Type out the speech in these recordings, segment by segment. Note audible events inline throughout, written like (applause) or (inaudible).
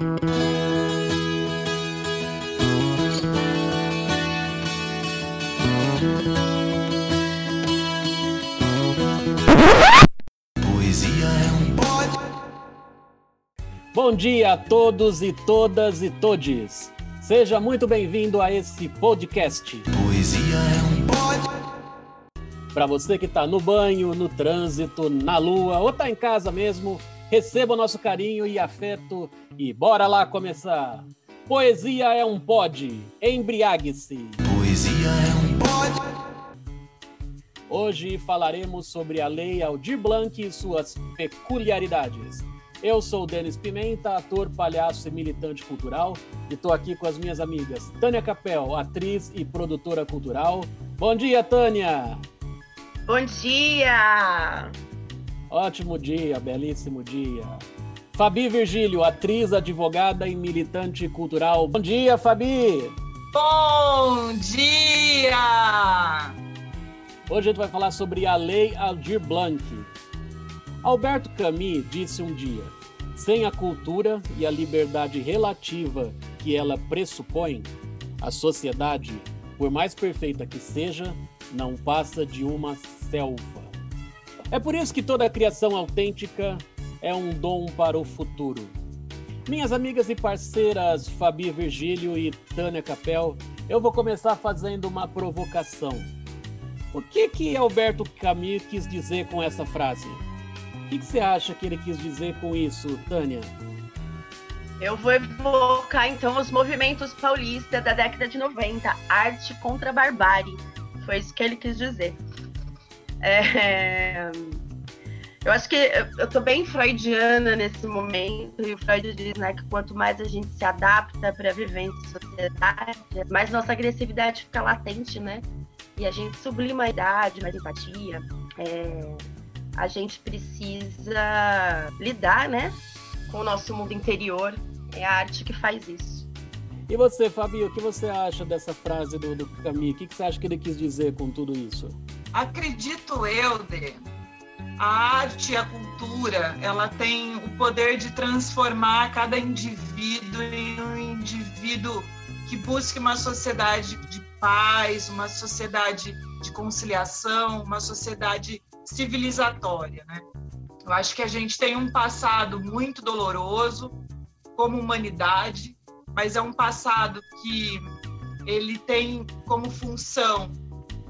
Poesia é um pod. Bom dia a todos e todas e todes. Seja muito bem-vindo a esse podcast. Poesia é um pod. Para você que está no banho, no trânsito, na lua ou está em casa mesmo, receba o nosso carinho e afeto e bora lá começar. Poesia é um pod. Embriague-se. Poesia é um pod. Hoje falaremos sobre a Lei Aldir Blanc e suas peculiaridades. Eu sou o Denis Pimenta, ator, palhaço e militante cultural, e estou aqui com as minhas amigas Tânia Capel, atriz e produtora cultural. Bom dia, Tânia! Bom dia! Ótimo dia, belíssimo dia. Fabi Virgílio, atriz, advogada e militante cultural. Bom dia, Fabi! Bom dia! Hoje a gente vai falar sobre a Lei Aldir Blanc. Alberto Camus disse um dia: sem a cultura e a liberdade relativa que ela pressupõe, a sociedade, por mais perfeita que seja, não passa de uma selva. É por isso que toda criação autêntica é um dom para o futuro. Minhas amigas e parceiras Fabi Virgílio e Tânia Capel, eu vou começar fazendo uma provocação. O que que Alberto Camus quis dizer com essa frase? O que, que você acha que ele quis dizer com isso, Tânia? Eu vou evocar então os movimentos paulistas da década de 90, arte contra a barbárie. Foi isso que ele quis dizer. É... Eu acho que eu tô bem freudiana nesse momento, e o Freud diz né, que quanto mais a gente se adapta para viver em sociedade, mais nossa agressividade fica latente, né? E a gente sublima a idade, mais empatia. É... A gente precisa lidar, né? Com o nosso mundo interior. É a arte que faz isso. E você, Fabio, o que você acha dessa frase do, do Camus? O que, que você acha que ele quis dizer com tudo isso? Acredito eu, Dê, a arte e a cultura, ela tem o poder de transformar cada indivíduo em um indivíduo que busque uma sociedade de paz, uma sociedade de conciliação, uma sociedade civilizatória, né? Eu acho que a gente tem um passado muito doloroso como humanidade, mas é um passado que ele tem como função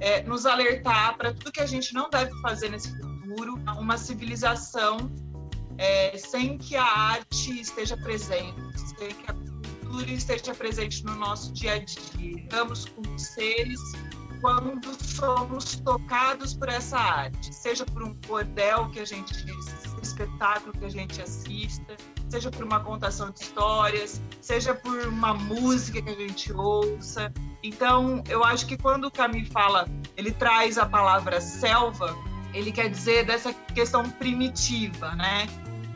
é, nos alertar para tudo que a gente não deve fazer nesse futuro, uma civilização é, sem que a arte esteja presente, sem que a cultura esteja presente no nosso dia a dia. Estamos com seres quando somos tocados por essa arte, seja por um cordel que a gente espetáculo que a gente assista, seja por uma contação de histórias, seja por uma música que a gente ouça. Então, eu acho que quando o Camus fala, ele traz a palavra selva, ele quer dizer dessa questão primitiva, né?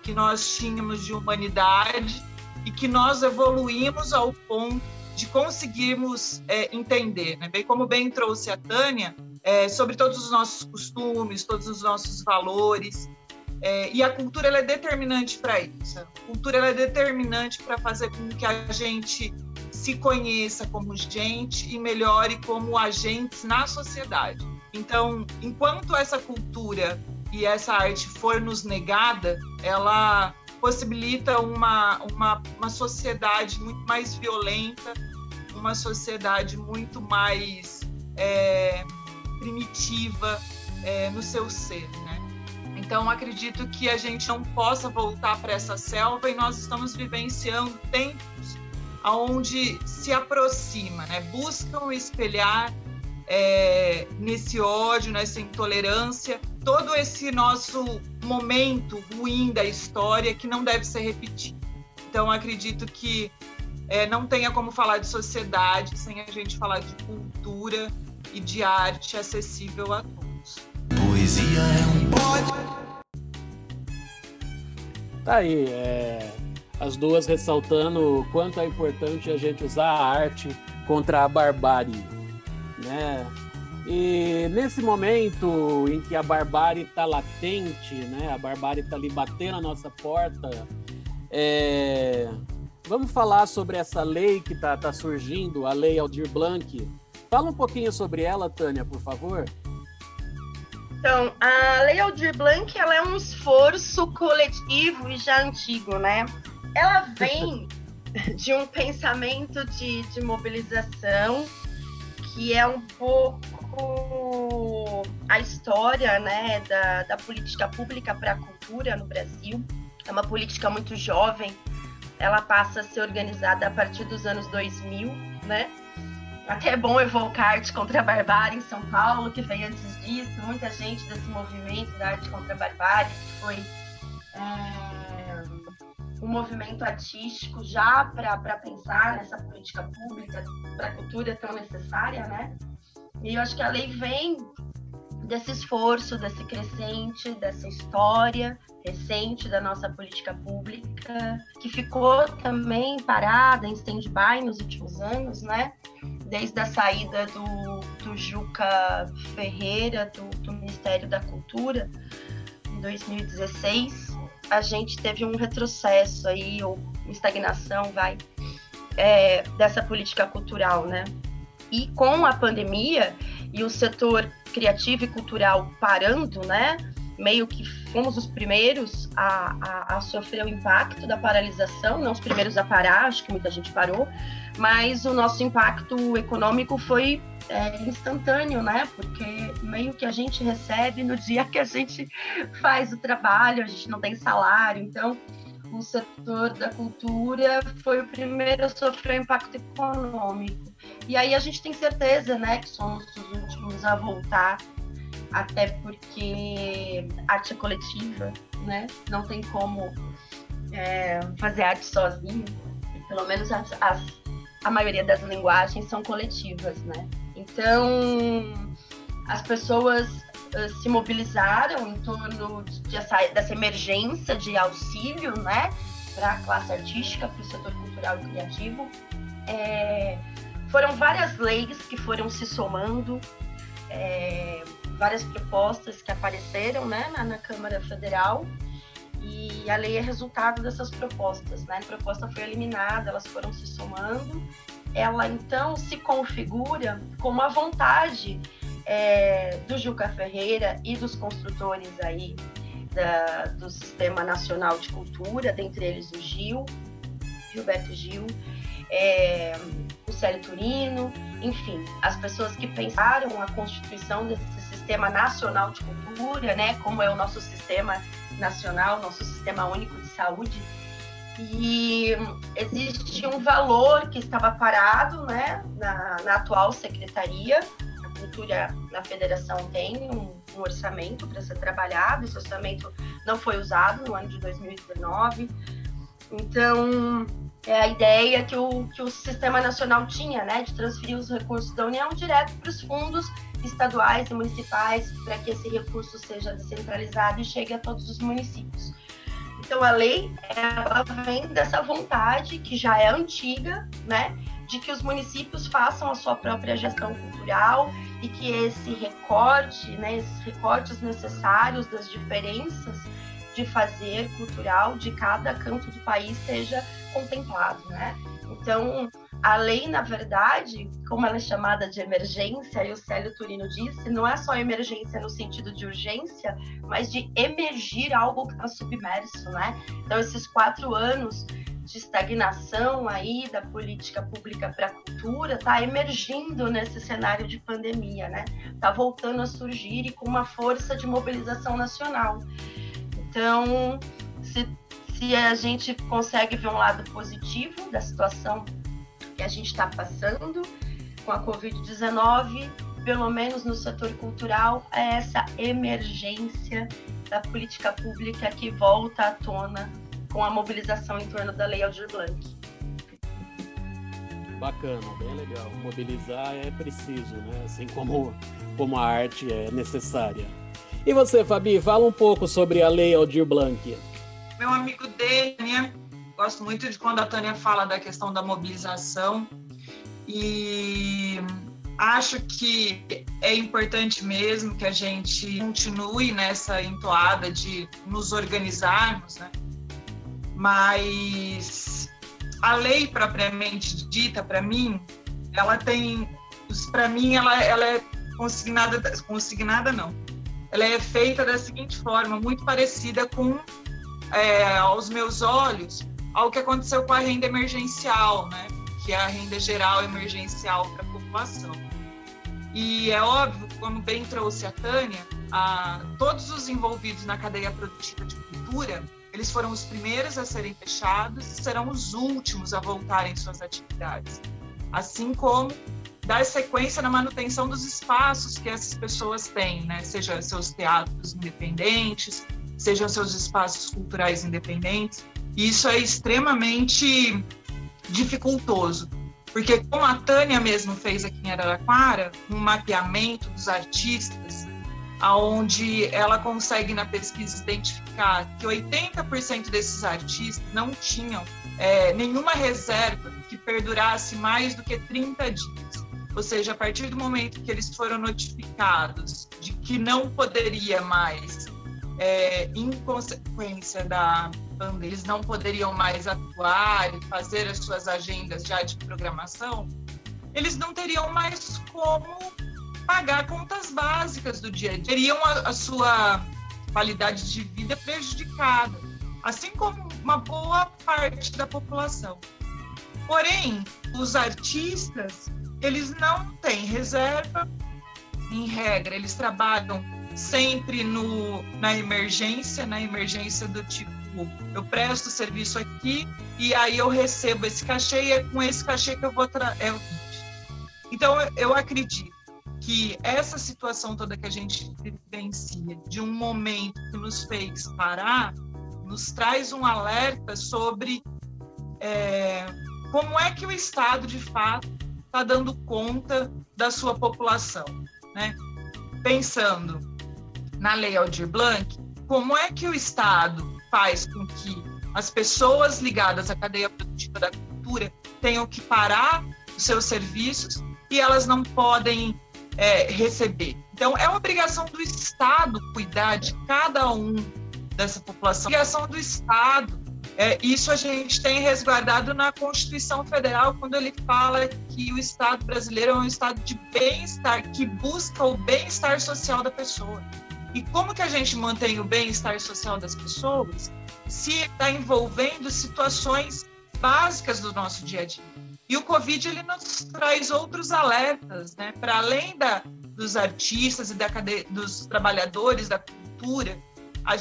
Que nós tínhamos de humanidade e que nós evoluímos ao ponto de conseguirmos é, entender, né? bem como bem trouxe a Tânia, é, sobre todos os nossos costumes, todos os nossos valores. É, e a cultura ela é determinante para isso. A cultura ela é determinante para fazer com que a gente se conheça como gente e melhore como agentes na sociedade. Então, enquanto essa cultura e essa arte for nos negada, ela possibilita uma, uma, uma sociedade muito mais violenta, uma sociedade muito mais é, primitiva é, no seu ser, né? Então, acredito que a gente não possa voltar para essa selva e nós estamos vivenciando tempos onde se aproxima, né? buscam espelhar é, nesse ódio, nessa intolerância, todo esse nosso momento ruim da história que não deve ser repetido. Então, acredito que é, não tenha como falar de sociedade sem a gente falar de cultura e de arte acessível a todos. Poesia é um. Tá aí, é, as duas ressaltando o quanto é importante a gente usar a arte contra a barbárie, né? E nesse momento em que a barbárie está latente, né? A barbárie está ali batendo a nossa porta, é... vamos falar sobre essa lei que está tá surgindo, a Lei Aldir Blanc. Fala um pouquinho sobre ela, Tânia, por favor. Então, a Lei Aldir Blanc ela é um esforço coletivo e já antigo, né? Ela vem (laughs) de um pensamento de, de mobilização que é um pouco a história né, da, da política pública para a cultura no Brasil. É uma política muito jovem, ela passa a ser organizada a partir dos anos 2000, né? Até é bom evocar arte contra a barbárie em São Paulo, que veio antes disso, muita gente desse movimento da arte contra a barbárie, que foi é, um movimento artístico já para pensar nessa política pública para a cultura tão necessária, né? E eu acho que a lei vem desse esforço, desse crescente, dessa história recente da nossa política pública, que ficou também parada em stand-by nos últimos anos, né? Desde a saída do, do Juca Ferreira, do, do Ministério da Cultura, em 2016, a gente teve um retrocesso aí, ou estagnação, vai, é, dessa política cultural, né? E com a pandemia e o setor criativo e cultural parando, né? Meio que fomos os primeiros a, a, a, sofrer o impacto da paralisação, não os primeiros a parar, acho que muita gente parou, mas o nosso impacto econômico foi é, instantâneo, né? Porque meio que a gente recebe no dia que a gente faz o trabalho, a gente não tem salário, então o setor da cultura foi o primeiro a sofrer impacto econômico. E aí a gente tem certeza, né, que somos os últimos a voltar, até porque arte é coletiva, né? Não tem como é, fazer arte sozinho. Pelo menos as, as, a maioria das linguagens são coletivas, né? Então as pessoas uh, se mobilizaram em torno de, de essa, dessa emergência de auxílio, né, para a classe artística, para o setor cultural e criativo. É, foram várias leis que foram se somando, é, várias propostas que apareceram né, na, na, Câmara Federal e a lei é resultado dessas propostas. Né? A proposta foi eliminada, elas foram se somando. Ela então se configura como a vontade é, do Juca Ferreira e dos construtores aí da, do Sistema Nacional de Cultura, dentre eles o Gil, Gilberto Gil, é, o Célio Turino, enfim, as pessoas que pensaram a constituição desse Sistema Nacional de Cultura, né, como é o nosso sistema nacional, nosso Sistema Único de Saúde, e existe um valor que estava parado né, na, na atual secretaria. A cultura na federação tem um, um orçamento para ser trabalhado, esse orçamento não foi usado no ano de 2019. Então, é a ideia que o, que o Sistema Nacional tinha, né, de transferir os recursos da União direto para os fundos estaduais e municipais, para que esse recurso seja descentralizado e chegue a todos os municípios. Então, a lei, ela vem dessa vontade, que já é antiga, né, de que os municípios façam a sua própria gestão cultural e que esse recorte, né, esses recortes necessários das diferenças de fazer cultural de cada canto do país seja contemplado, né? Então, a lei, na verdade, como ela é chamada de emergência, e o Célio Turino disse, não é só emergência no sentido de urgência, mas de emergir algo que está submerso, né? Então, esses quatro anos de estagnação aí da política pública para a cultura está emergindo nesse cenário de pandemia, né? Está voltando a surgir e com uma força de mobilização nacional. Então, se, se a gente consegue ver um lado positivo da situação que a gente está passando com a Covid-19, pelo menos no setor cultural, é essa emergência da política pública que volta à tona com a mobilização em torno da Lei Aldir Blanc. Bacana, bem legal. Mobilizar é preciso, né? Assim como, como a arte é necessária. E você, Fabi, fala um pouco sobre a Lei Aldir Blanc. Meu amigo Dênia, gosto muito de quando a Tânia fala da questão da mobilização e acho que é importante mesmo que a gente continue nessa entoada de nos organizarmos, né? Mas a lei propriamente dita, para mim, ela tem, para mim, ela, ela é consignada, consignada não, ela é feita da seguinte forma, muito parecida com, é, aos meus olhos, ao que aconteceu com a renda emergencial, né? Que é a renda geral emergencial para a população. E é óbvio, como bem trouxe a Tânia, a, todos os envolvidos na cadeia produtiva de cultura, eles foram os primeiros a serem fechados e serão os últimos a voltarem suas atividades. Assim como dar sequência na manutenção dos espaços que essas pessoas têm, né? Seja seus teatros independentes, sejam seus espaços culturais independentes. E isso é extremamente dificultoso, porque como a Tânia mesmo fez aqui em Araraquara, um mapeamento dos artistas, aonde ela consegue na pesquisa identificar que 80% desses artistas não tinham é, nenhuma reserva que perdurasse mais do que 30 dias. Ou seja, a partir do momento que eles foram notificados de que não poderia mais, é, em consequência da pandemia, eles não poderiam mais atuar e fazer as suas agendas já de programação, eles não teriam mais como pagar contas básicas do dia a dia, teriam a, a sua qualidade de vida prejudicada, assim como uma boa parte da população. Porém, os artistas eles não têm reserva, em regra, eles trabalham sempre no, na emergência, na emergência do tipo, eu presto serviço aqui e aí eu recebo esse cachê e é com esse cachê que eu vou... É o então, eu acredito que essa situação toda que a gente vivencia, de um momento que nos fez parar, nos traz um alerta sobre é, como é que o Estado, de fato, está dando conta da sua população, né? Pensando na Lei Aldir Blanc, como é que o Estado faz com que as pessoas ligadas à cadeia produtiva da cultura tenham que parar os seus serviços e elas não podem é, receber. Então, é uma obrigação do Estado cuidar de cada um dessa população, é obrigação do Estado é, isso a gente tem resguardado na Constituição Federal, quando ele fala que o Estado brasileiro é um Estado de bem-estar, que busca o bem-estar social da pessoa. E como que a gente mantém o bem-estar social das pessoas se está envolvendo situações básicas do nosso dia a dia? E o Covid ele nos traz outros alertas, né? Para além da, dos artistas e da dos trabalhadores da cultura,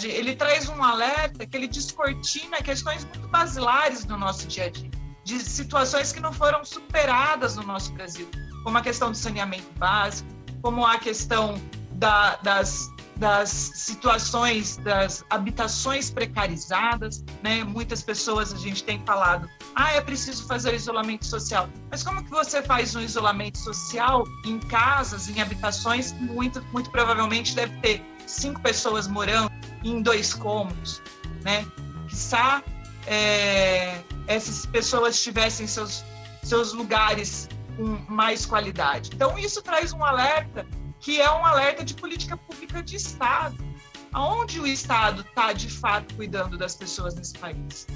ele traz um alerta que ele descortina questões muito basilares do nosso dia a dia, de situações que não foram superadas no nosso Brasil, como a questão do saneamento básico, como a questão da, das, das situações das habitações precarizadas, né? Muitas pessoas a gente tem falado, ah, é preciso fazer isolamento social. Mas como que você faz um isolamento social em casas, em habitações que muito, muito provavelmente deve ter cinco pessoas morando? Em dois cômodos, né? Quizá é, essas pessoas tivessem seus, seus lugares com mais qualidade. Então, isso traz um alerta que é um alerta de política pública de Estado. Aonde o Estado está, de fato, cuidando das pessoas nesse país?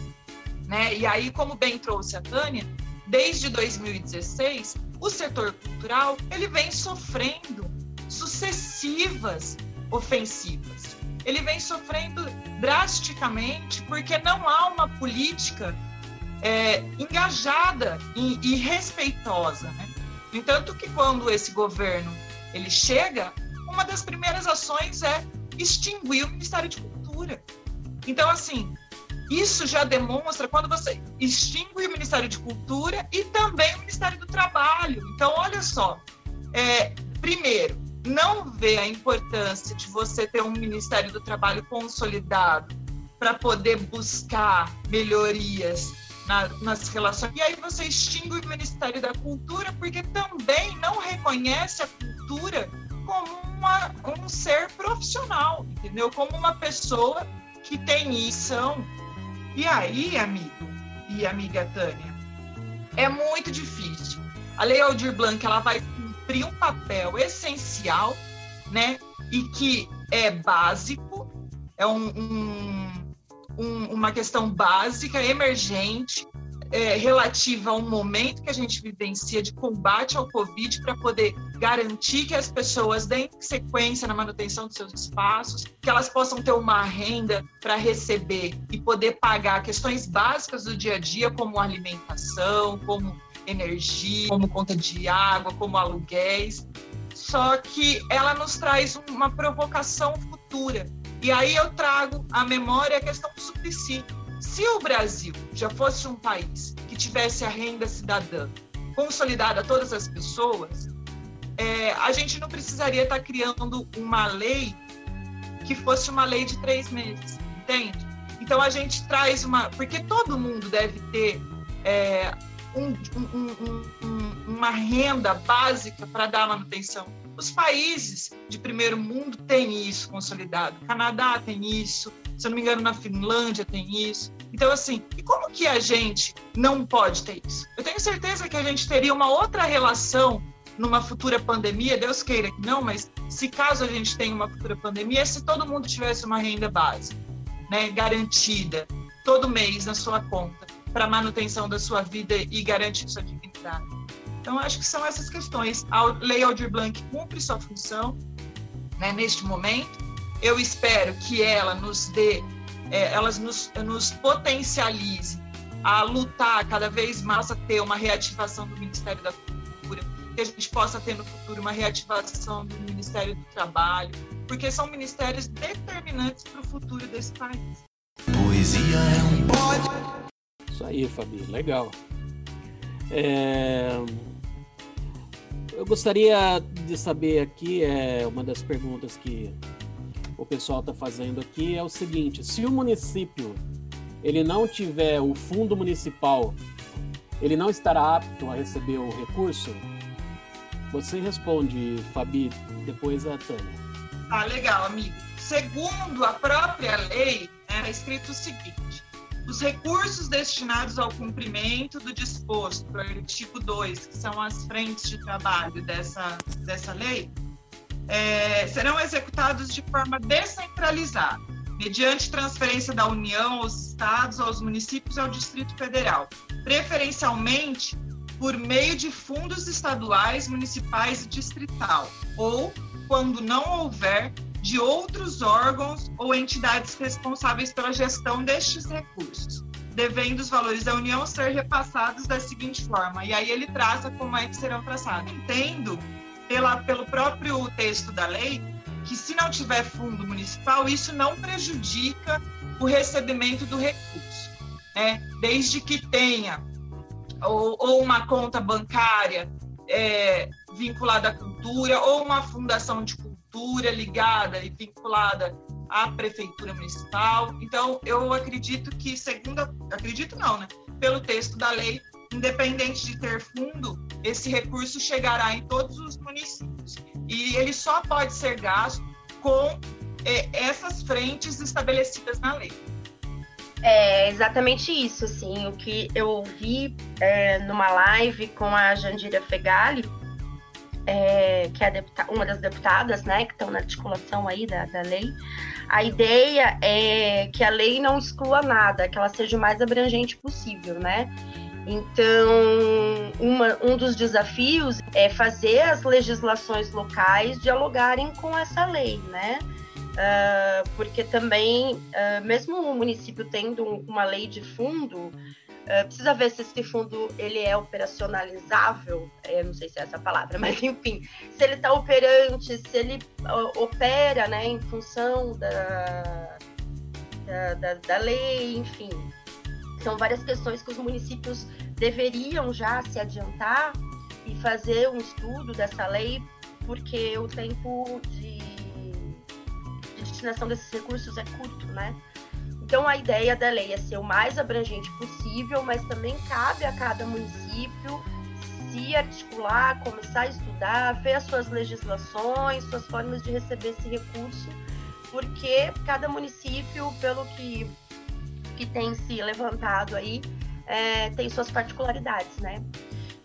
Né? E aí, como bem trouxe a Tânia, desde 2016, o setor cultural ele vem sofrendo sucessivas ofensivas ele vem sofrendo drasticamente porque não há uma política é, engajada e, e respeitosa. Né? No entanto, que quando esse governo ele chega, uma das primeiras ações é extinguir o Ministério de Cultura. Então, assim, isso já demonstra quando você extingue o Ministério de Cultura e também o Ministério do Trabalho. Então, olha só, é, primeiro, não vê a importância de você ter um Ministério do Trabalho consolidado para poder buscar melhorias na, nas relações. E aí você extingue o Ministério da Cultura porque também não reconhece a cultura como uma, um ser profissional, entendeu? Como uma pessoa que tem missão. E aí, amigo e amiga Tânia, é muito difícil. A Lei Aldir Blanc ela vai cumprir um papel essencial, né? E que é básico, é um, um, um, uma questão básica, emergente, é, relativa a um momento que a gente vivencia de combate ao Covid para poder garantir que as pessoas deem sequência na manutenção dos seus espaços, que elas possam ter uma renda para receber e poder pagar questões básicas do dia a dia, como alimentação, como energia, como conta de água, como aluguéis. Só que ela nos traz uma provocação futura. E aí eu trago à memória a questão do subsídio se o Brasil já fosse um país que tivesse a renda cidadã consolidada a todas as pessoas, é, a gente não precisaria estar criando uma lei que fosse uma lei de três meses, entende? Então a gente traz uma. Porque todo mundo deve ter é, um, um, um, uma renda básica para dar manutenção. Os países de primeiro mundo têm isso consolidado. O Canadá tem isso, se eu não me engano, na Finlândia tem isso. Então, assim, e como que a gente não pode ter isso? Eu tenho certeza que a gente teria uma outra relação numa futura pandemia, Deus queira que não, mas se caso a gente tenha uma futura pandemia, se todo mundo tivesse uma renda básica, né, garantida, todo mês na sua conta, para manutenção da sua vida e garantir sua dignidade. Então, acho que são essas questões. A Lei Aldir Blanc cumpre sua função né, neste momento, eu espero que ela nos dê, é, elas nos, nos potencialize a lutar cada vez mais a ter uma reativação do Ministério da Cultura, que a gente possa ter no futuro uma reativação do Ministério do Trabalho, porque são ministérios determinantes para o futuro desse país. Poesia é um pode. Isso aí, Fabi, legal. É... Eu gostaria de saber aqui, é uma das perguntas que o pessoal está fazendo aqui é o seguinte: se o município ele não tiver o fundo municipal, ele não estará apto a receber o recurso? Você responde, Fabi, depois a Tânia. Ah, legal, amigo. Segundo a própria lei, é escrito o seguinte: os recursos destinados ao cumprimento do disposto, artigo 2, que são as frentes de trabalho dessa, dessa lei, é, serão executados de forma descentralizada, mediante transferência da União aos estados, aos municípios e ao Distrito Federal, preferencialmente por meio de fundos estaduais, municipais e distrital, ou, quando não houver, de outros órgãos ou entidades responsáveis pela gestão destes recursos, devendo os valores da União ser repassados da seguinte forma. E aí ele traça como é que serão traçados. Entendo pela, pelo próprio texto da lei que se não tiver fundo municipal, isso não prejudica o recebimento do recurso, né? desde que tenha ou, ou uma conta bancária é, vinculada à cultura, ou uma fundação de cultura ligada e vinculada à prefeitura municipal. Então, eu acredito que, segundo, acredito não, né? Pelo texto da lei, independente de ter fundo, esse recurso chegará em todos os municípios. E ele só pode ser gasto com é, essas frentes estabelecidas na lei. É exatamente isso, assim, o que eu ouvi é, numa live com a Jandira Fegali, é, que é uma das deputadas, né, que estão na articulação aí da, da lei, a ideia é que a lei não exclua nada, que ela seja o mais abrangente possível, né? Então, uma, um dos desafios é fazer as legislações locais dialogarem com essa lei, né? Uh, porque também, uh, mesmo o município tendo uma lei de fundo, uh, precisa ver se esse fundo ele é operacionalizável, eu não sei se é essa palavra, (laughs) mas enfim, se ele está operante, se ele opera né, em função da, da, da, da lei, enfim, são várias questões que os municípios deveriam já se adiantar e fazer um estudo dessa lei, porque o tempo de destinação desses recursos é curto, né? Então a ideia da lei é ser o mais abrangente possível, mas também cabe a cada município se articular, começar a estudar, ver as suas legislações, suas formas de receber esse recurso, porque cada município, pelo que que tem se levantado aí é, tem suas particularidades, né?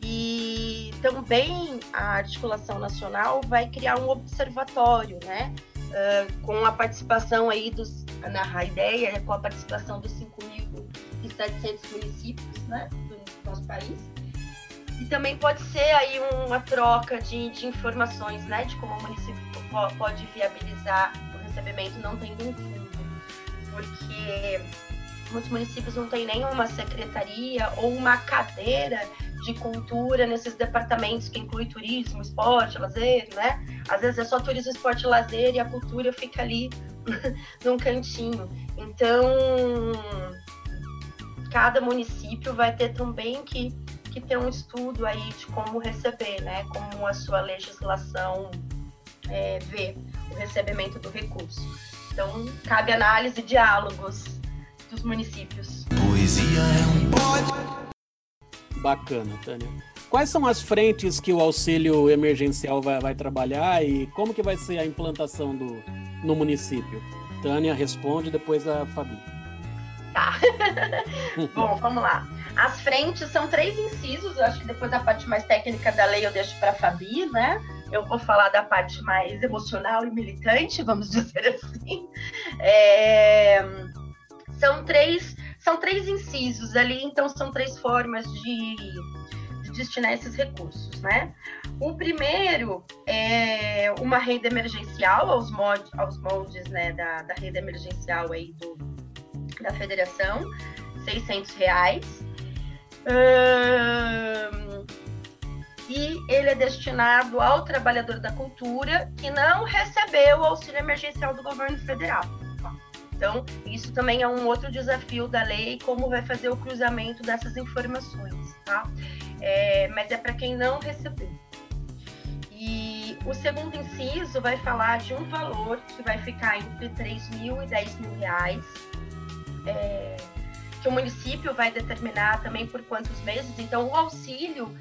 E também a articulação nacional vai criar um observatório, né? Uh, com a participação aí dos, na a ideia é com a participação dos 5.700 municípios, né? Do nosso país. E também pode ser aí uma troca de, de informações, né, de como o município pode viabilizar o recebimento não tendo um fundo, porque muitos municípios não têm nenhuma secretaria ou uma cadeira de cultura nesses departamentos que inclui turismo, esporte, lazer, né? Às vezes é só turismo, esporte, lazer e a cultura fica ali (laughs) num cantinho. Então, cada município vai ter também que, que ter um estudo aí de como receber, né? Como a sua legislação é, vê o recebimento do recurso. Então, cabe análise e diálogos dos municípios. Poesia é um pode. Bacana, Tânia. Quais são as frentes que o auxílio emergencial vai, vai trabalhar e como que vai ser a implantação do, no município? Tânia responde, depois a Fabi. Tá. (laughs) Bom, vamos lá. As frentes são três incisos, eu acho que depois a parte mais técnica da lei eu deixo para a Fabi, né? Eu vou falar da parte mais emocional e militante, vamos (laughs) dizer assim. É... São três são três incisos ali, então são três formas de, de destinar esses recursos, né? O primeiro é uma renda emergencial aos, mod, aos moldes né, da, da renda emergencial aí do, da federação, 600 reais. e ele é destinado ao trabalhador da cultura que não recebeu o auxílio emergencial do governo federal. Então, isso também é um outro desafio da lei, como vai fazer o cruzamento dessas informações, tá? É, mas é para quem não recebeu. E o segundo inciso vai falar de um valor que vai ficar entre 3 mil e 10 mil reais, é, que o município vai determinar também por quantos meses. Então, o auxílio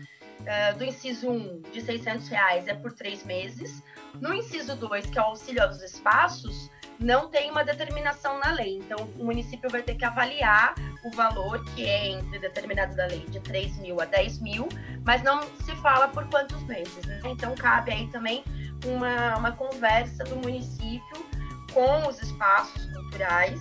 é, do inciso 1 de 600 reais é por três meses. No inciso 2, que é o auxílio aos espaços, não tem uma determinação na lei. Então, o município vai ter que avaliar o valor que é entre determinado da lei de 3 mil a 10 mil, mas não se fala por quantos meses. Né? Então, cabe aí também uma, uma conversa do município com os espaços culturais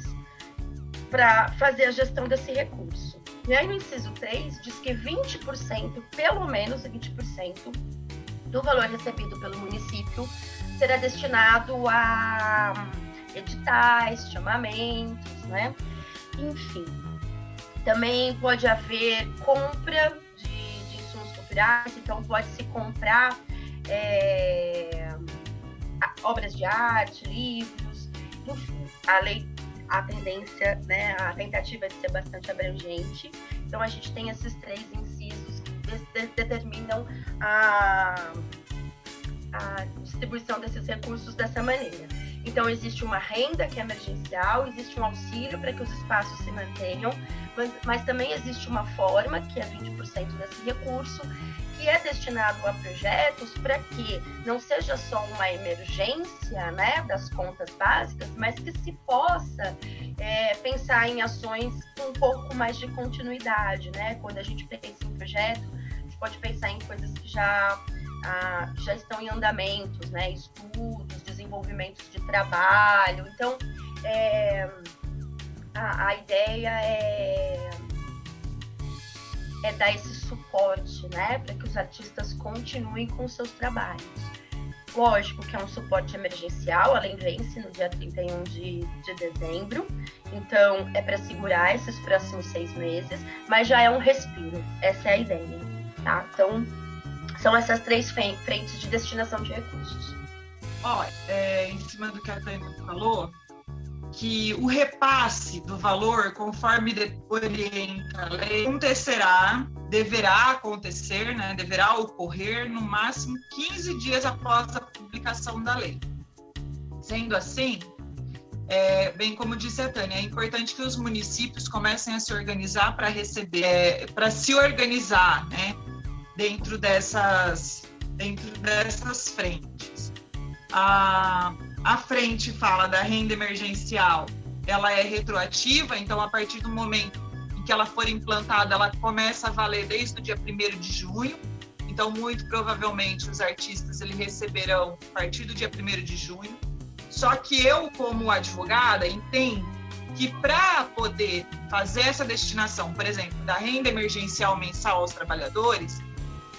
para fazer a gestão desse recurso. E aí, no inciso 3, diz que 20%, pelo menos 20%, do valor recebido pelo município será destinado a editais, chamamentos, né? Enfim. Também pode haver compra de, de insumos culturais, então pode-se comprar é, obras de arte, livros, enfim. A lei, a tendência, né, a tentativa de ser bastante abrangente. Então a gente tem esses três incisos que determinam a, a distribuição desses recursos dessa maneira. Então, existe uma renda que é emergencial, existe um auxílio para que os espaços se mantenham, mas, mas também existe uma forma, que é 20% desse recurso, que é destinado a projetos para que não seja só uma emergência né, das contas básicas, mas que se possa é, pensar em ações com um pouco mais de continuidade. Né? Quando a gente pensa em projeto, a gente pode pensar em coisas que já, ah, já estão em andamentos, né? estudos, desenvolvimentos de trabalho. Então, é, a, a, ideia é, é dar esse suporte, né, para que os artistas continuem com seus trabalhos. Lógico que é um suporte emergencial, além vence no dia 31 de, de dezembro, então é para segurar esses próximos seis meses, mas já é um respiro, essa é a ideia, tá? Então, são essas três frentes de destinação de recursos. Ó, é, em cima do que a Tânia falou, que o repasse do valor, conforme orienta a lei, acontecerá, deverá acontecer, né, deverá ocorrer no máximo 15 dias após a publicação da lei. Sendo assim, é, bem como disse a Tânia, é importante que os municípios comecem a se organizar para receber, é, para se organizar, né, dentro dessas, dentro dessas frentes. A, a frente fala da renda emergencial, ela é retroativa, então a partir do momento em que ela for implantada, ela começa a valer desde o dia 1 de junho. Então, muito provavelmente, os artistas eles receberão a partir do dia 1 de junho. Só que eu, como advogada, entendo que para poder fazer essa destinação, por exemplo, da renda emergencial mensal aos trabalhadores,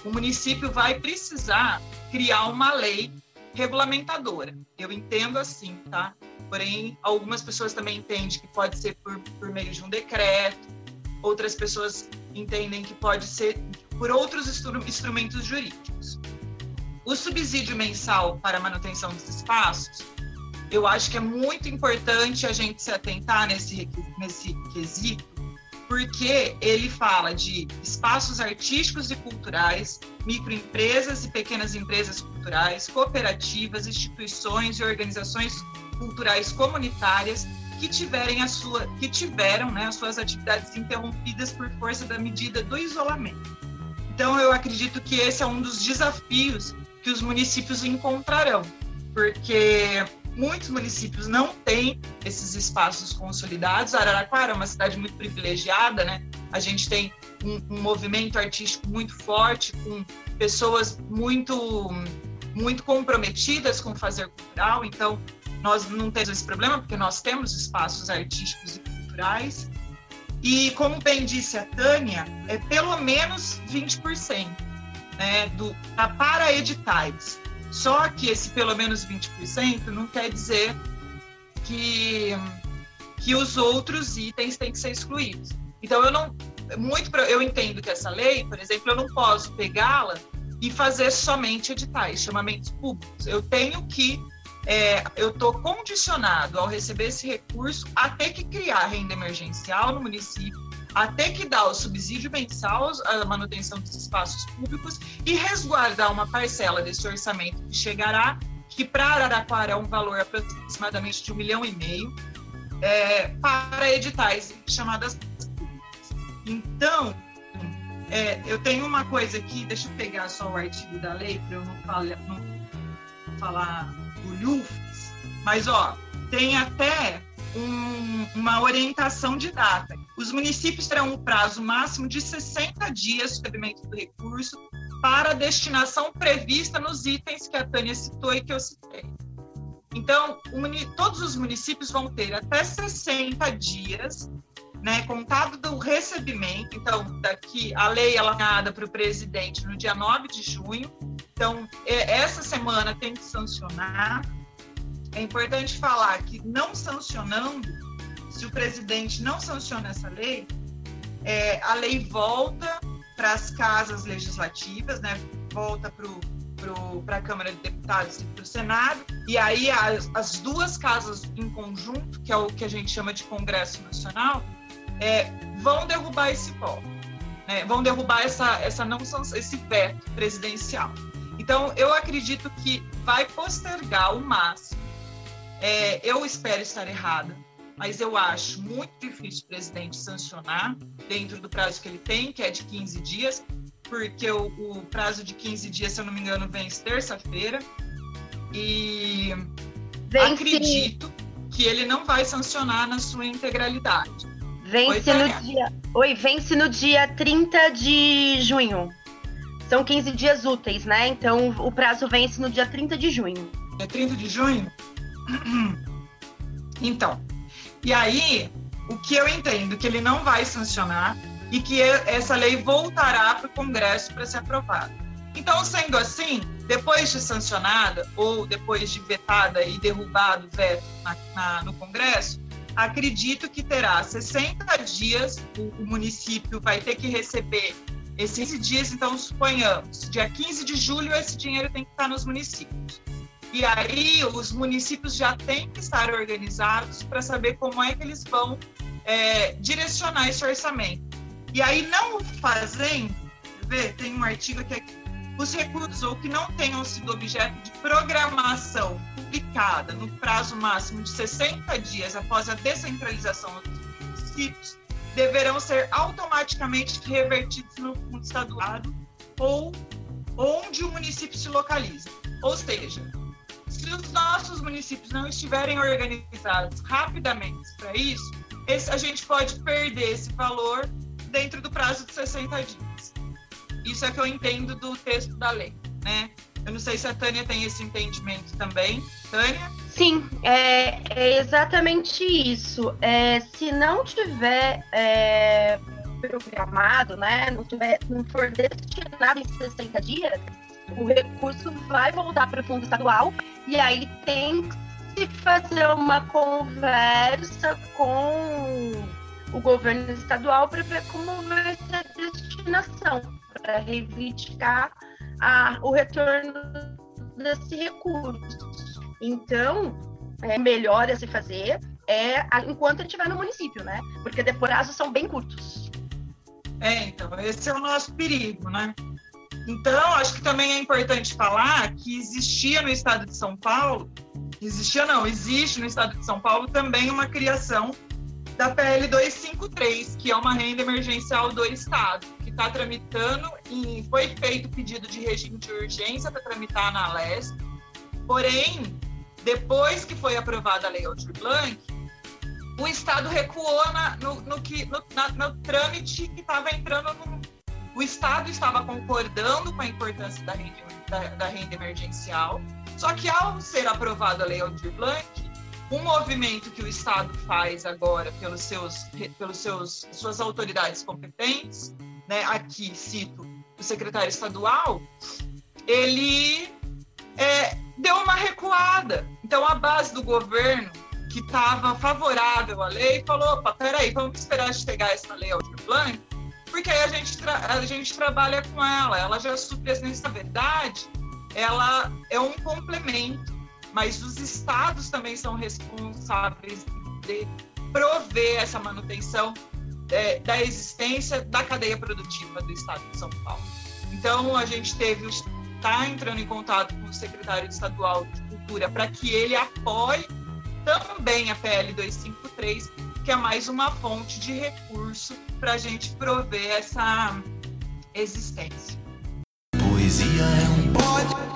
o município vai precisar criar uma lei regulamentadora. Eu entendo assim, tá? Porém, algumas pessoas também entendem que pode ser por, por meio de um decreto, outras pessoas entendem que pode ser por outros instrumentos jurídicos. O subsídio mensal para a manutenção dos espaços, eu acho que é muito importante a gente se atentar nesse, nesse quesito, porque ele fala de espaços artísticos e culturais, microempresas e pequenas empresas culturais, cooperativas, instituições e organizações culturais comunitárias que tiverem a sua que tiveram né, as suas atividades interrompidas por força da medida do isolamento. Então eu acredito que esse é um dos desafios que os municípios encontrarão, porque muitos municípios não têm esses espaços consolidados. Araraquara é uma cidade muito privilegiada, né? A gente tem um, um movimento artístico muito forte, com pessoas muito, muito comprometidas com fazer cultural. Então, nós não temos esse problema, porque nós temos espaços artísticos e culturais. E, como bem disse a Tânia, é pelo menos 20% né, do, para editais. Só que esse pelo menos 20% não quer dizer que, que os outros itens têm que ser excluídos. Então, eu não. Muito, eu entendo que essa lei, por exemplo, eu não posso pegá-la e fazer somente editais, chamamentos públicos. Eu tenho que. É, eu estou condicionado ao receber esse recurso a ter que criar renda emergencial no município, a ter que dar o subsídio mensal à manutenção dos espaços públicos e resguardar uma parcela desse orçamento que chegará, que para Araraquara é um valor aproximadamente de um milhão e meio, é, para editais chamadas públicas. Então, é, eu tenho uma coisa aqui, deixa eu pegar só o artigo da lei para eu não, falar, não falar mas ó, tem até um, uma orientação de data. Os municípios terão um prazo máximo de 60 dias de recebimento do recurso para a destinação prevista nos itens que a Tânia citou e que eu citei. Então, todos os municípios vão ter até 60 dias, né, contado do recebimento. Então, daqui a lei ela é dada para o presidente no dia 9 de junho. Então, essa semana tem que sancionar é importante falar que não sancionando, se o presidente não sanciona essa lei, é, a lei volta para as casas legislativas, né? volta para a Câmara de Deputados e para o Senado, e aí as, as, duas casas em conjunto, que é o que a gente chama de Congresso Nacional, é, vão derrubar esse pó, né? vão derrubar essa, essa não, esse veto presidencial. Então, eu acredito que vai postergar o máximo é, eu espero estar errada, mas eu acho muito difícil o presidente sancionar dentro do prazo que ele tem, que é de 15 dias, porque o, o prazo de 15 dias, se eu não me engano, vence terça-feira. E vence... acredito que ele não vai sancionar na sua integralidade. Vence no dia. Oi, vence no dia 30 de junho. São 15 dias úteis, né? Então o prazo vence no dia 30 de junho. É 30 de junho? (clears throat) Então, e aí, o que eu entendo que ele não vai sancionar e que essa lei voltará para o Congresso para ser aprovada. Então, sendo assim, depois de sancionada ou depois de vetada e derrubado o veto na, na, no Congresso, acredito que terá 60 dias, o, o, município vai ter que receber esses dias, então suponhamos, dia 15 de julho esse dinheiro tem que estar nos municípios. E aí os municípios já têm que estar organizados para saber como é que eles vão é, direcionar esse orçamento. E aí não fazendo, vê, tem um artigo aqui, aqui os recursos ou que não tenham sido objeto de programação publicada no prazo máximo de 60 dias após a descentralização dos municípios deverão ser automaticamente revertidos no fundo estadual ou onde o município se localiza. Ou seja, se os nossos municípios não estiverem organizados rapidamente para isso, esse, a gente pode perder esse valor dentro do prazo de 60 dias. Isso é que eu entendo do texto da lei, né? Eu não sei se a Tânia tem esse entendimento também. Tânia? Sim, é, é exatamente isso. É, se não tiver é, programado, né, não, tiver, não for destinado em 60 dias, o recurso vai voltar para o fundo estadual e aí tem que fazer uma conversa com o governo estadual para ver como vai ser a destinação, para reivindicar a, o retorno desse recurso. Então, é melhor a se fazer é enquanto ele estiver no município, né? Porque de prazos são bem curtos. É, então, esse é o nosso perigo, né? Então, acho que também é importante falar que existia no estado de São Paulo, existia não, existe no estado de São Paulo também uma criação da PL 253, que é uma renda emergencial do estado, que está tramitando e foi feito pedido de regime de urgência para tramitar na Leste. Porém, depois que foi aprovada a Lei Aldir Blanc, o Estado recuou na, no, no, que, no, na, no trâmite que estava entrando no. O Estado estava concordando com a importância da renda, da, da renda emergencial, só que ao ser aprovada a Lei Aldir Blanc, um movimento que o Estado faz agora pelos seus, pelos seus suas autoridades competentes, né, aqui cito o secretário estadual, ele é, deu uma recuada. Então, a base do governo, que estava favorável à lei, falou: opa, peraí, vamos esperar chegar essa lei Aldir Blanc, porque aí a gente, a gente trabalha com ela. Ela já supre Na verdade, ela é um complemento, mas os estados também são responsáveis de prover essa manutenção é, da existência da cadeia produtiva do estado de São Paulo. Então, a gente teve está entrando em contato com o secretário estadual de Cultura para que ele apoie também a PL 253, que é mais uma fonte de recurso para a gente prover essa existência. Poesia é um pode.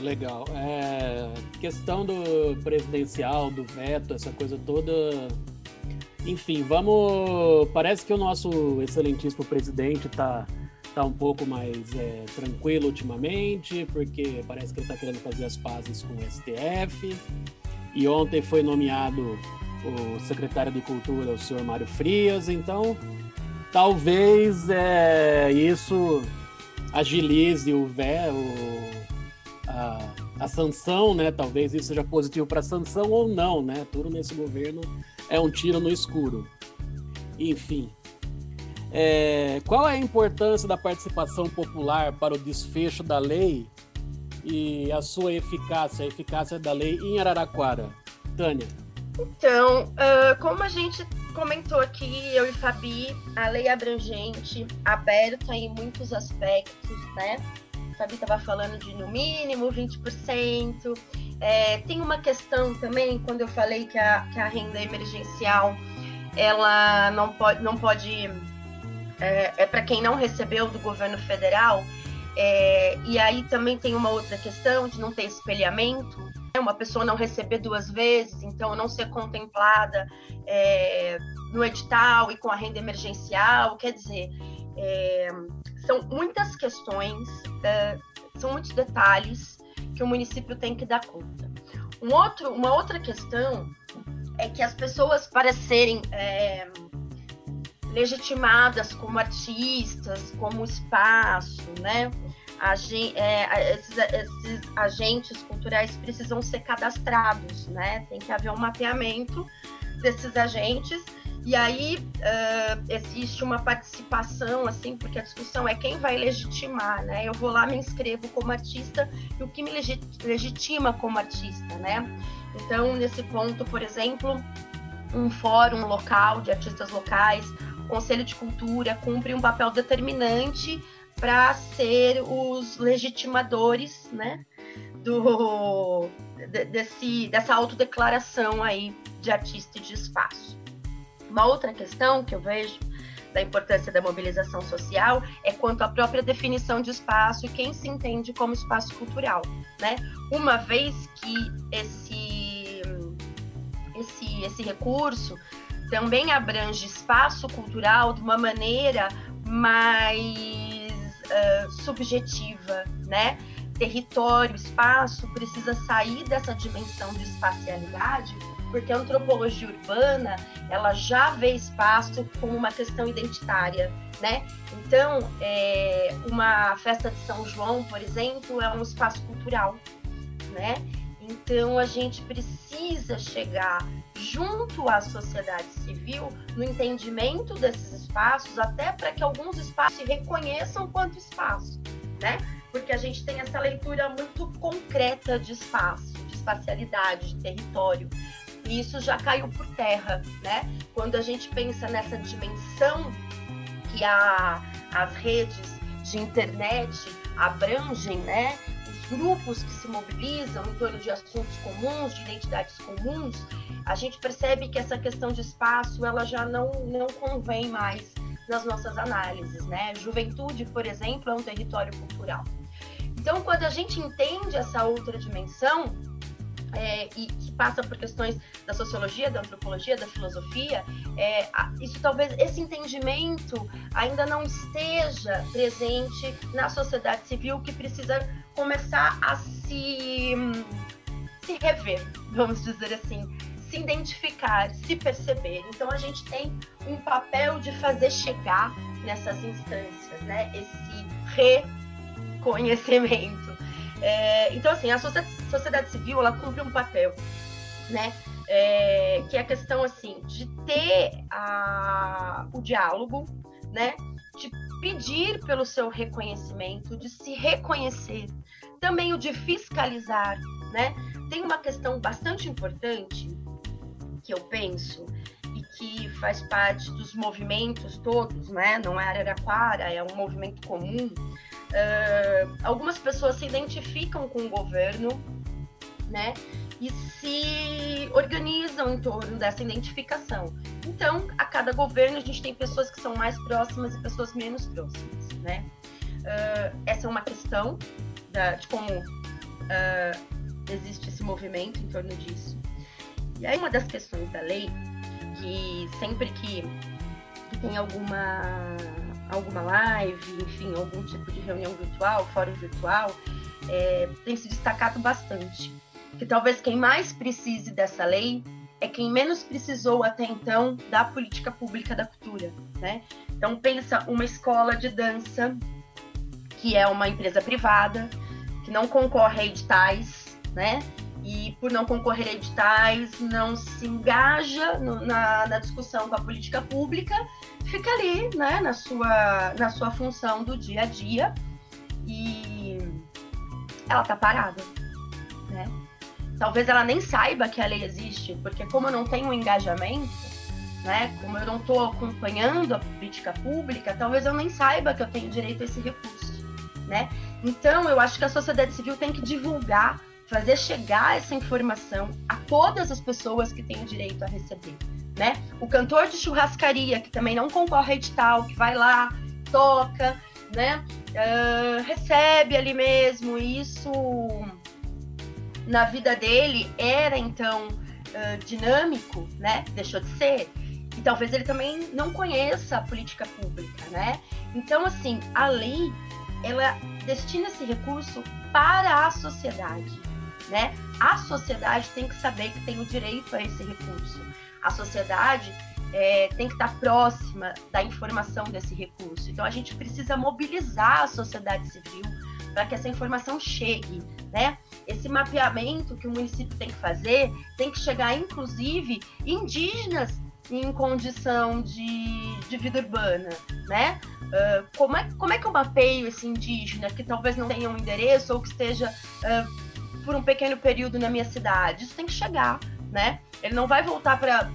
Legal. É, questão do presidencial, do veto, essa coisa toda. Enfim, vamos. Parece que o nosso excelentíssimo presidente está tá um pouco mais é, tranquilo ultimamente, porque parece que ele está querendo fazer as pazes com o STF. E ontem foi nomeado o secretário de Cultura, o senhor Mário Frias, então talvez é, isso agilize o, vé, o a, a sanção, né? Talvez isso seja positivo para a sanção ou não, né? Tudo nesse governo é um tiro no escuro. Enfim, é, qual é a importância da participação popular para o desfecho da lei e a sua eficácia, a eficácia da lei em Araraquara? Tânia. Então, uh, como a gente comentou aqui, eu e Fabi, a lei é abrangente, aberta em muitos aspectos, né? Fabi estava falando de no mínimo 20%. É, tem uma questão também, quando eu falei que a, que a renda emergencial ela não pode, não pode é, é para quem não recebeu do governo federal. É, e aí também tem uma outra questão de não ter espelhamento, né? uma pessoa não receber duas vezes, então não ser contemplada é, no edital e com a renda emergencial. Quer dizer, é, são muitas questões, é, são muitos detalhes que o município tem que dar conta. Um outro, uma outra questão é que as pessoas, para serem é, legitimadas como artistas, como espaço, né? É, esses, esses, agentes culturais precisam ser cadastrados, né? Tem que haver um mapeamento desses agentes e aí uh, existe uma participação, assim, porque a discussão é quem vai legitimar, né? Eu vou lá, me inscrevo como artista e o que me legitima como artista, né? Então, nesse ponto, por exemplo, um fórum local de artistas locais Conselho de Cultura cumpre um papel determinante para ser os legitimadores, né, do desse dessa autodeclaração aí de artista e de espaço. Uma outra questão que eu vejo da importância da mobilização social é quanto à própria definição de espaço e quem se entende como espaço cultural, né? Uma vez que esse esse esse recurso também abrange espaço cultural de uma maneira mais uh, subjetiva, né? território, espaço, precisa sair dessa dimensão de espacialidade, porque a antropologia urbana ela já vê espaço como uma questão identitária, né? Então, é, uma festa de São João, por exemplo, é um espaço cultural, né? Então, a gente precisa chegar junto à sociedade civil no entendimento desses espaços, até para que alguns espaços se reconheçam quanto espaço, né? Porque a gente tem essa leitura muito concreta de espaço, de espacialidade, de território. E isso já caiu por terra, né? Quando a gente pensa nessa dimensão que a, as redes de internet abrangem, né? Os grupos que se mobilizam em torno de assuntos comuns, de identidades comuns, a gente percebe que essa questão de espaço ela já não, não convém mais nas nossas análises, né? Juventude, por exemplo, é um território cultural. Então, quando a gente entende essa outra dimensão, é, e que passa por questões da sociologia, da antropologia, da filosofia, é, isso talvez esse entendimento ainda não esteja presente na sociedade civil que precisa começar a se, se rever, vamos dizer assim, se identificar, se perceber. Então a gente tem um papel de fazer chegar nessas instâncias, né? Esse reconhecimento é, então, assim, a sociedade civil, ela cumpre um papel, né? É, que é a questão, assim, de ter a, o diálogo, né? De pedir pelo seu reconhecimento, de se reconhecer. Também o de fiscalizar, né? Tem uma questão bastante importante que eu penso e que faz parte dos movimentos todos, né? Não é Araraquara, é um movimento comum, Uh, algumas pessoas se identificam com o governo, né? E se organizam em torno dessa identificação. Então, a cada governo, a gente tem pessoas que são mais próximas e pessoas menos próximas, né? Uh, essa é uma questão da, de como uh, existe esse movimento em torno disso. E aí, uma das questões da lei, que sempre que, que tem alguma alguma live, enfim, algum tipo de reunião virtual, fórum virtual, é, tem se destacado bastante. Que talvez quem mais precise dessa lei é quem menos precisou até então da política pública da cultura, né? Então pensa uma escola de dança que é uma empresa privada que não concorre a editais, né? E por não concorrer a editais, não se engaja no, na, na discussão com a política pública fica ali, né, na sua, na sua função do dia a dia e ela tá parada, né? Talvez ela nem saiba que a lei existe, porque como eu não tenho engajamento, né, como eu não estou acompanhando a política pública, talvez eu nem saiba que eu tenho direito a esse recurso, né? Então, eu acho que a sociedade civil tem que divulgar, fazer chegar essa informação a todas as pessoas que têm o direito a receber né? O cantor de churrascaria, que também não concorre a edital, que vai lá, toca, né? Uh, recebe ali mesmo, isso na vida dele era então uh, dinâmico, né? Deixou de ser. E talvez ele também não conheça a política pública, né? Então, assim, a lei, ela destina esse recurso para a sociedade, né? A sociedade tem que saber que tem o direito a esse recurso a sociedade é, tem que estar próxima da informação desse recurso. Então a gente precisa mobilizar a sociedade civil para que essa informação chegue, né? Esse mapeamento que o município tem que fazer tem que chegar, inclusive, indígenas em condição de, de vida urbana, né? Uh, como, é, como é que eu mapeio esse indígena que talvez não tenha um endereço ou que esteja uh, por um pequeno período na minha cidade? Isso tem que chegar, né? Ele não vai voltar para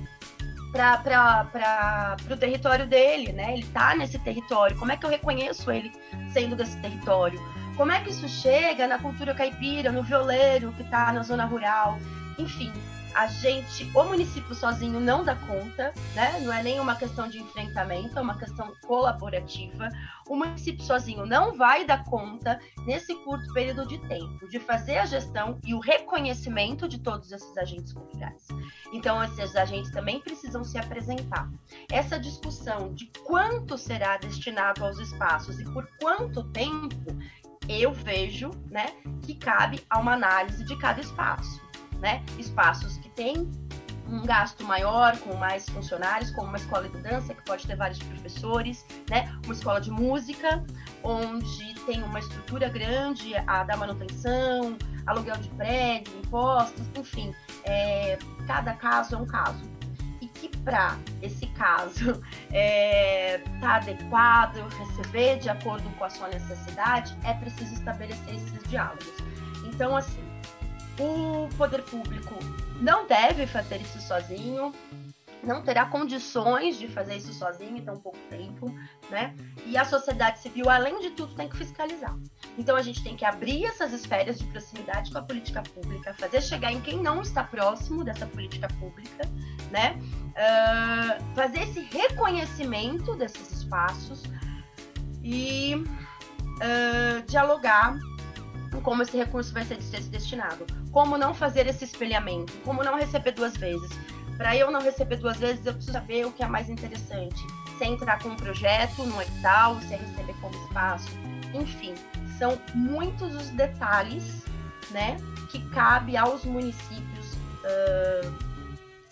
para o território dele, né? Ele está nesse território. Como é que eu reconheço ele sendo desse território? Como é que isso chega na cultura caipira, no violeiro que está na zona rural? Enfim, a gente, o município sozinho não dá conta, né? Não é nem uma questão de enfrentamento, é uma questão colaborativa. O município sozinho não vai dar conta, nesse curto período de tempo, de fazer a gestão e o reconhecimento de todos esses agentes culturais. Então, esses agentes também precisam se apresentar. Essa discussão de quanto será destinado aos espaços e por quanto tempo, eu vejo, né, que cabe a uma análise de cada espaço né? Espaços que têm um gasto maior, com mais funcionários, como uma escola de dança, que pode ter vários professores, né? Uma escola de música, onde tem uma estrutura grande a dar manutenção, aluguel de prédio, impostos, enfim, é, cada caso é um caso. E que para esse caso (laughs) é, tá adequado, receber de acordo com a sua necessidade, é preciso estabelecer esses diálogos. Então, assim, o poder público não deve fazer isso sozinho, não terá condições de fazer isso sozinho em tão pouco tempo, né? E a sociedade civil, além de tudo, tem que fiscalizar. Então a gente tem que abrir essas esferas de proximidade com a política pública, fazer chegar em quem não está próximo dessa política pública, né? Uh, fazer esse reconhecimento desses espaços e uh, dialogar como esse recurso vai ser destinado, como não fazer esse espelhamento, como não receber duas vezes. Para eu não receber duas vezes, eu preciso saber o que é mais interessante. Se é entrar com um projeto no edital, se é receber como espaço, enfim, são muitos os detalhes, né, que cabe aos municípios uh,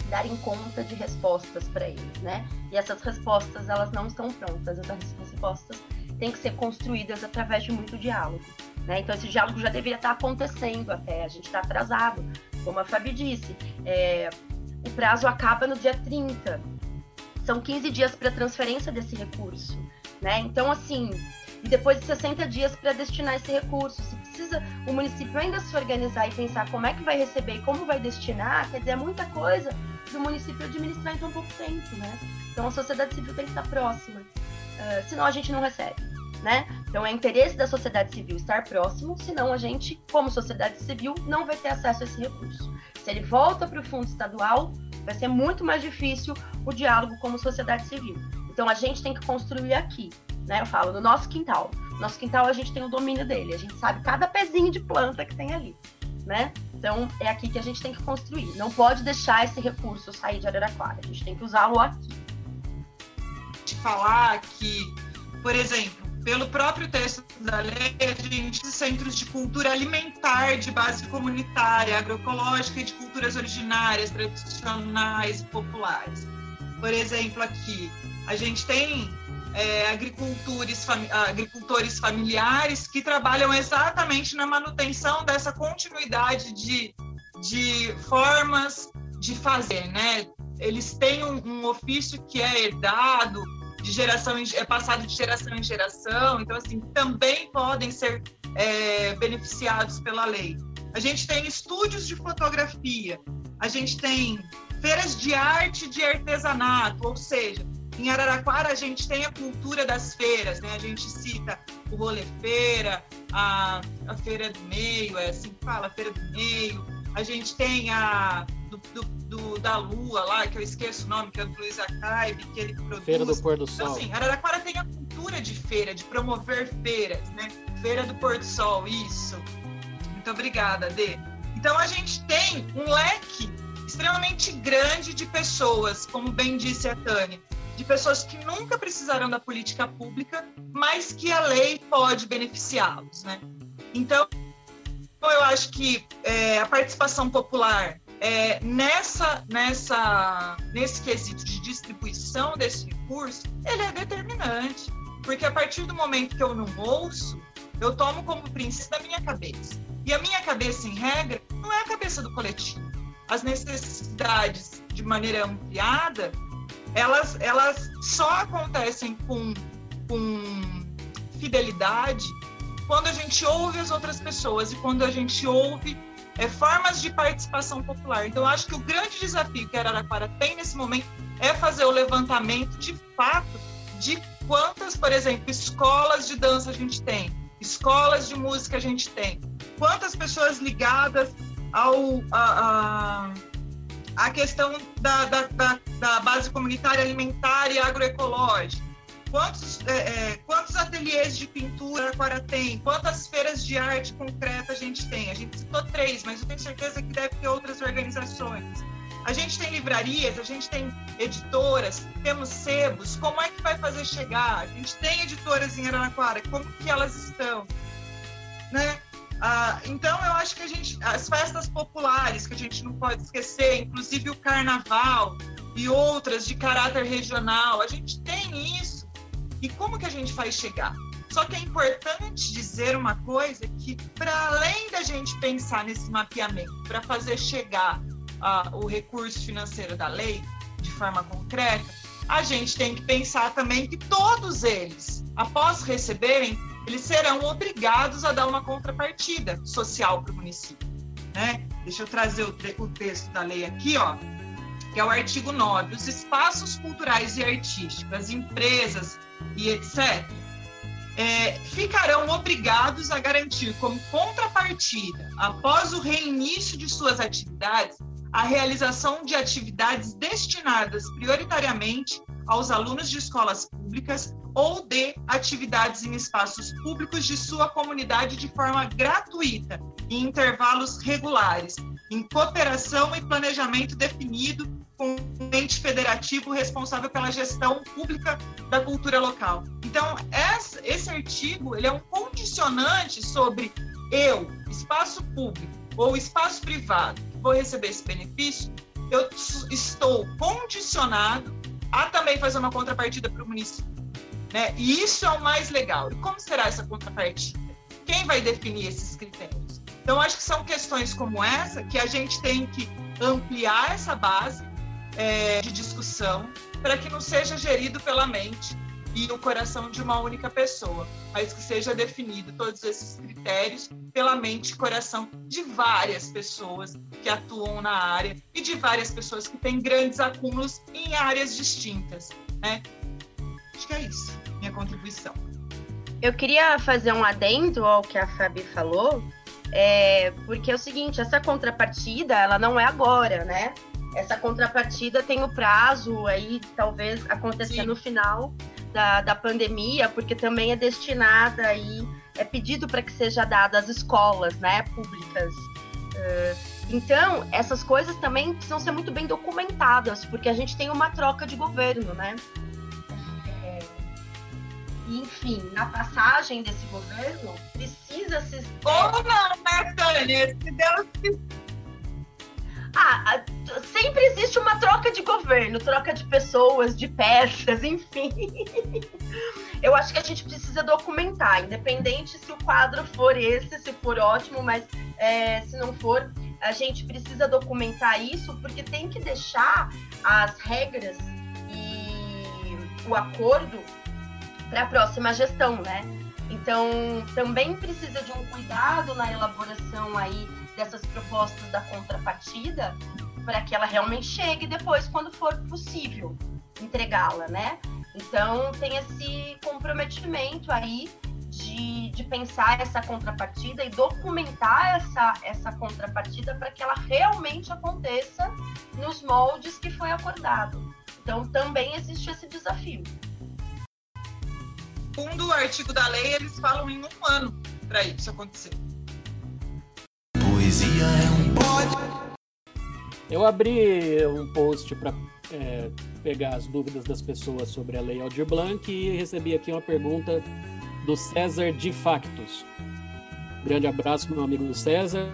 darem conta de respostas para eles, né? E essas respostas elas não estão prontas, essas respostas têm que ser construídas através de muito diálogo. Né? Então, esse diálogo já deveria estar acontecendo até, a gente está atrasado. Como a Fabi disse, é, o prazo acaba no dia 30. São 15 dias para transferência desse recurso. Né? Então, assim, e depois de 60 dias para destinar esse recurso. Se precisa o município ainda se organizar e pensar como é que vai receber e como vai destinar, quer dizer, é muita coisa para o município administrar em tão pouco tempo, né? Então a sociedade civil tem que estar próxima, uh, senão a gente não recebe né? Então é interesse da sociedade civil estar próximo, senão a gente, como sociedade civil, não vai ter acesso a esse recurso. Se ele volta para o fundo estadual, vai ser muito mais difícil o diálogo como sociedade civil. Então a gente tem que construir aqui, né? Eu falo, no nosso quintal. Nosso quintal a gente tem o domínio dele, a gente sabe cada pezinho de planta que tem ali, né? Então é aqui que a gente tem que construir. Não pode deixar esse recurso sair de Araraquara, a gente tem que usá-lo aqui. De falar que, por exemplo, pelo próprio texto da lei, a gente centros de cultura alimentar de base comunitária, agroecológica e de culturas originárias, tradicionais e populares. Por exemplo, aqui a gente tem é, agricultores, fami agricultores familiares que trabalham exatamente na manutenção dessa continuidade de, de formas de fazer, né? Eles têm um, um ofício que é herdado, de geração em, é passado de geração em geração, então assim também podem ser é, beneficiados pela lei. A gente tem estúdios de fotografia, a gente tem feiras de arte de artesanato, ou seja, em Araraquara a gente tem a cultura das feiras, né? A gente cita o rolê feira, a, a feira do meio, é assim que fala, a feira do meio. A gente tem a do, do, do, da Lua lá, que eu esqueço o nome, que é do Luiz Acaibe, que ele produz. Feira do Pôr do Sol. Então, assim, Araraquara tem a cultura de feira, de promover feiras, né? Feira do Pôr do Sol, isso. Muito obrigada, Dê. Então a gente tem um leque extremamente grande de pessoas, como bem disse a Tânia, de pessoas que nunca precisaram da política pública, mas que a lei pode beneficiá-los, né? Então, eu acho que é, a participação popular é, nessa, nessa, nesse quesito de distribuição desse recurso, ele é determinante. Porque a partir do momento que eu não ouço, eu tomo como princípio da minha cabeça. E a minha cabeça, em regra, não é a cabeça do coletivo. As necessidades, de maneira ampliada, elas, elas só acontecem com, com fidelidade quando a gente ouve as outras pessoas e quando a gente ouve é, formas de participação popular. Então, acho que o grande desafio que a Araraquara tem nesse momento é fazer o levantamento de fato de quantas, por exemplo, escolas de dança a gente tem, escolas de música a gente tem, quantas pessoas ligadas ao, a, a, a questão da, da, da, da base comunitária alimentar e agroecológica. Quantos, é, é, quantos ateliês de pintura agora tem? Quantas feiras de arte concreta a gente tem? A gente citou três, mas eu tenho certeza que deve ter outras organizações. A gente tem livrarias, a gente tem editoras, temos sebos. Como é que vai fazer chegar? A gente tem editoras em Araraquara, como que elas estão? Né? Ah, então, eu acho que a gente, as festas populares que a gente não pode esquecer, inclusive o carnaval e outras de caráter regional, a gente tem isso. E como que a gente faz chegar? Só que é importante dizer uma coisa que, para além da gente pensar nesse mapeamento, para fazer chegar ah, o recurso financeiro da lei de forma concreta, a gente tem que pensar também que todos eles, após receberem, eles serão obrigados a dar uma contrapartida social para o município. Né? Deixa eu trazer o, o, texto da lei aqui, ó, que é o artigo 9. Os espaços culturais e artísticos, as empresas e etc., é, ficarão obrigados a garantir como contrapartida, após o reinício de suas atividades, a realização de atividades destinadas prioritariamente aos alunos de escolas públicas ou de atividades em espaços públicos de sua comunidade de forma gratuita, em intervalos regulares, em cooperação e planejamento definido com o ente federativo responsável pela gestão pública da cultura local. Então, esse artigo ele é um condicionante sobre eu, espaço público ou espaço privado, vou receber esse benefício, eu estou condicionado a também fazer uma contrapartida para o município. Né? E isso é o mais legal. E como será essa contrapartida? Quem vai definir esses critérios? Então, acho que são questões como essa que a gente tem que ampliar essa base é, de discussão para que não seja gerido pela mente e o coração de uma única pessoa, mas que seja definido todos esses critérios pela mente e coração de várias pessoas que atuam na área e de várias pessoas que têm grandes acúmulos em áreas distintas. Né? Acho que é isso, minha contribuição. Eu queria fazer um adendo ao que a Fabi falou, é, porque é o seguinte, essa contrapartida, ela não é agora, né? Essa contrapartida tem o prazo aí, talvez acontecer Sim. no final da, da pandemia, porque também é destinada aí, é pedido para que seja dada às escolas, né, públicas. Uh, então, essas coisas também precisam ser muito bem documentadas, porque a gente tem uma troca de governo, né? enfim, na passagem desse governo, precisa se. Ou não, né, Tânia? Se Deus ah, sempre existe uma troca de governo, troca de pessoas, de peças, (laughs) enfim. Eu acho que a gente precisa documentar, independente se o quadro for esse, se for ótimo, mas é, se não for, a gente precisa documentar isso, porque tem que deixar as regras e o acordo para a próxima gestão, né? Então, também precisa de um cuidado na elaboração aí dessas propostas da contrapartida para que ela realmente chegue depois, quando for possível entregá-la, né? Então, tem esse comprometimento aí de, de pensar essa contrapartida e documentar essa, essa contrapartida para que ela realmente aconteça nos moldes que foi acordado. Então, também existe esse desafio. Segundo o artigo da lei, eles falam em um ano para isso acontecer Eu abri um post para é, pegar as dúvidas das pessoas sobre a Lei Aldir Blanc e recebi aqui uma pergunta do César de Factos. Grande abraço, meu amigo César.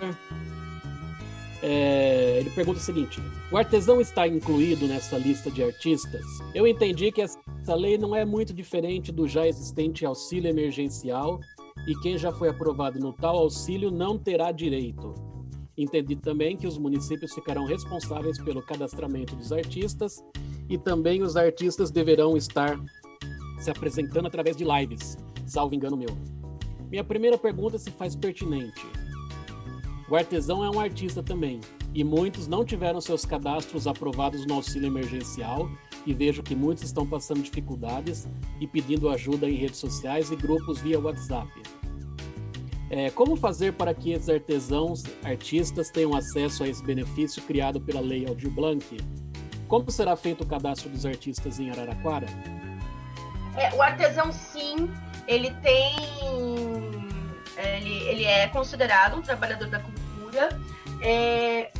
É, ele pergunta o seguinte: o artesão está incluído nessa lista de artistas? Eu entendi que essa lei não é muito diferente do já existente auxílio emergencial e quem já foi aprovado no tal auxílio não terá direito. Entendi também que os municípios ficarão responsáveis pelo cadastramento dos artistas e também os artistas deverão estar se apresentando através de lives, salvo engano meu. Minha primeira pergunta se faz pertinente. O artesão é um artista também, e muitos não tiveram seus cadastros aprovados no auxílio emergencial, e vejo que muitos estão passando dificuldades e pedindo ajuda em redes sociais e grupos via WhatsApp. É, como fazer para que os artesãos, artistas, tenham acesso a esse benefício criado pela Lei Aldir Blanc? Como será feito o cadastro dos artistas em Araraquara? É, o artesão, sim, ele tem. Ele, ele é considerado um trabalhador da cultura. É,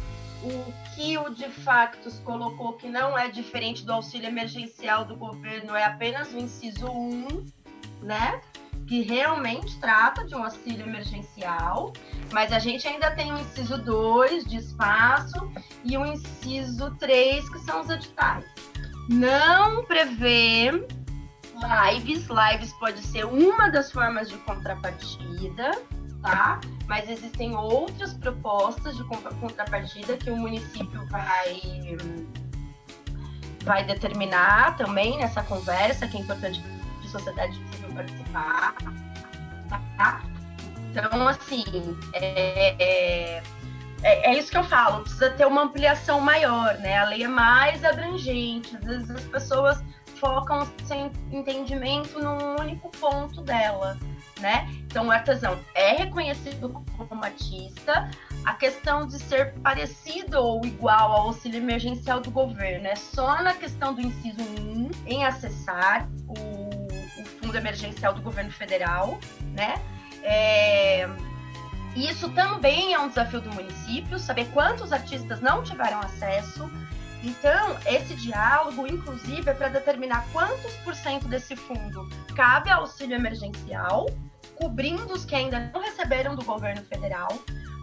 o que o de factos colocou que não é diferente do auxílio emergencial do governo é apenas o inciso 1, né? Que realmente trata de um auxílio emergencial, mas a gente ainda tem o inciso 2 de espaço e o inciso 3, que são os editais. Não prevê lives, lives pode ser uma das formas de contrapartida, tá? Mas existem outras propostas de contrapartida que o município vai vai determinar também nessa conversa, que é importante que a sociedade civil participar, tá? Então, assim, é, é, é, é, isso que eu falo, precisa ter uma ampliação maior, né? A lei é mais abrangente, às vezes as pessoas focam sem entendimento num único ponto dela né? Então, o artesão é reconhecido como artista. A questão de ser parecido ou igual ao auxílio emergencial do governo é só na questão do inciso 1, em acessar o, o fundo emergencial do governo federal, né? É, isso também é um desafio do município, saber quantos artistas não tiveram acesso. Então, esse diálogo, inclusive, é para determinar quantos por cento desse fundo cabe ao auxílio emergencial cobrindo os que ainda não receberam do governo federal,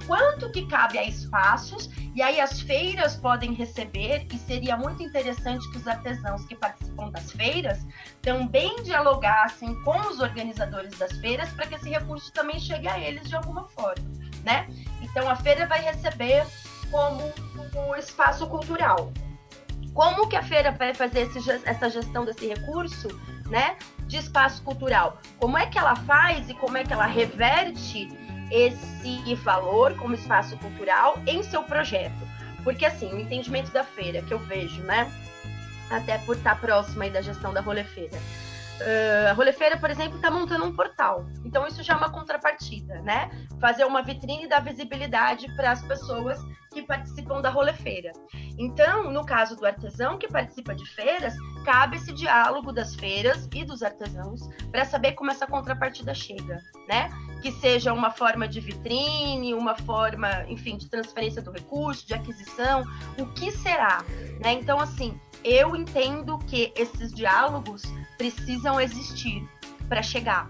quanto que cabe a espaços, e aí as feiras podem receber, e seria muito interessante que os artesãos que participam das feiras também dialogassem com os organizadores das feiras para que esse recurso também chegue a eles de alguma forma, né? Então a feira vai receber como um espaço cultural. Como que a feira vai fazer esse, essa gestão desse recurso, né? de espaço cultural. Como é que ela faz e como é que ela reverte esse valor como espaço cultural em seu projeto? Porque assim, o entendimento da feira que eu vejo, né? Até por estar próxima aí da gestão da rolefeira. Uh, a Rolefeira, por exemplo, está montando um portal. Então, isso já é uma contrapartida, né? Fazer uma vitrine dar visibilidade para as pessoas que participam da rolefeira. Então, no caso do artesão que participa de feiras, cabe esse diálogo das feiras e dos artesãos para saber como essa contrapartida chega, né? Que seja uma forma de vitrine, uma forma, enfim, de transferência do recurso, de aquisição, o que será, né? Então, assim, eu entendo que esses diálogos precisam existir para chegar,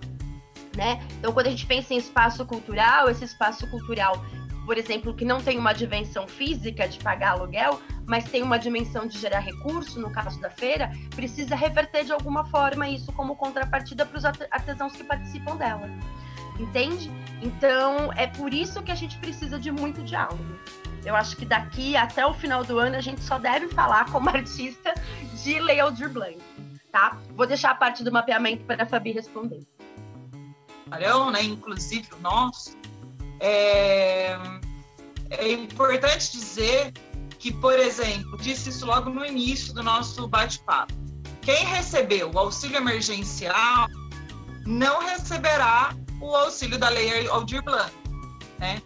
né? Então, quando a gente pensa em espaço cultural, esse espaço cultural por exemplo, que não tem uma dimensão física de pagar aluguel, mas tem uma dimensão de gerar recurso, no caso da feira, precisa reverter de alguma forma isso como contrapartida para os artesãos que participam dela. Entende? Então, é por isso que a gente precisa de muito diálogo. Eu acho que daqui até o final do ano a gente só deve falar como (laughs) artista de Aldir Blanc, tá? Vou deixar a parte do mapeamento para a Fabi responder. Barão, né? Inclusive o nosso, é, é importante dizer que, por exemplo, disse isso logo no início do nosso bate-papo. Quem recebeu o auxílio emergencial não receberá o auxílio da Lei Aldir Blanc, né?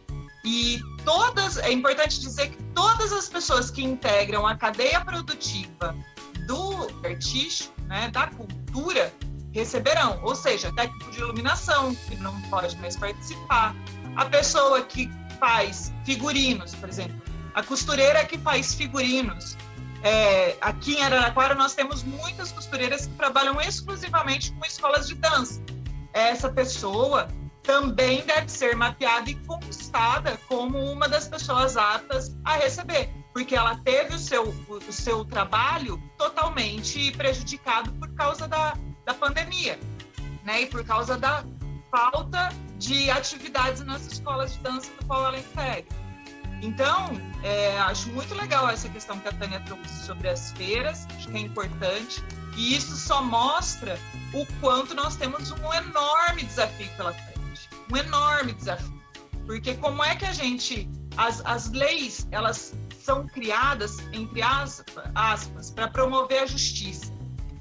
E todas, é importante dizer que todas as pessoas que integram a cadeia produtiva do artístico, né, da cultura, receberão, ou seja, técnico de iluminação, que não pode mais participar, a pessoa que faz figurinos, por exemplo, a costureira que faz figurinos. É, aqui em Araraquara nós temos muitas costureiras que trabalham exclusivamente com escolas de dança. Essa pessoa também deve ser mapeada e conquistada como uma das pessoas aptas a receber, porque ela teve o seu, o seu trabalho totalmente prejudicado por causa da, da pandemia, né? E por causa da falta de atividades nas escolas de dança do ela integra. Então, é, acho muito legal essa questão que a Tânia trouxe sobre as feiras, acho que é importante, e isso só mostra o quanto nós temos um enorme desafio pela frente, um enorme desafio, porque como é que a gente, as, as leis, elas são criadas, entre aspas, para promover a justiça,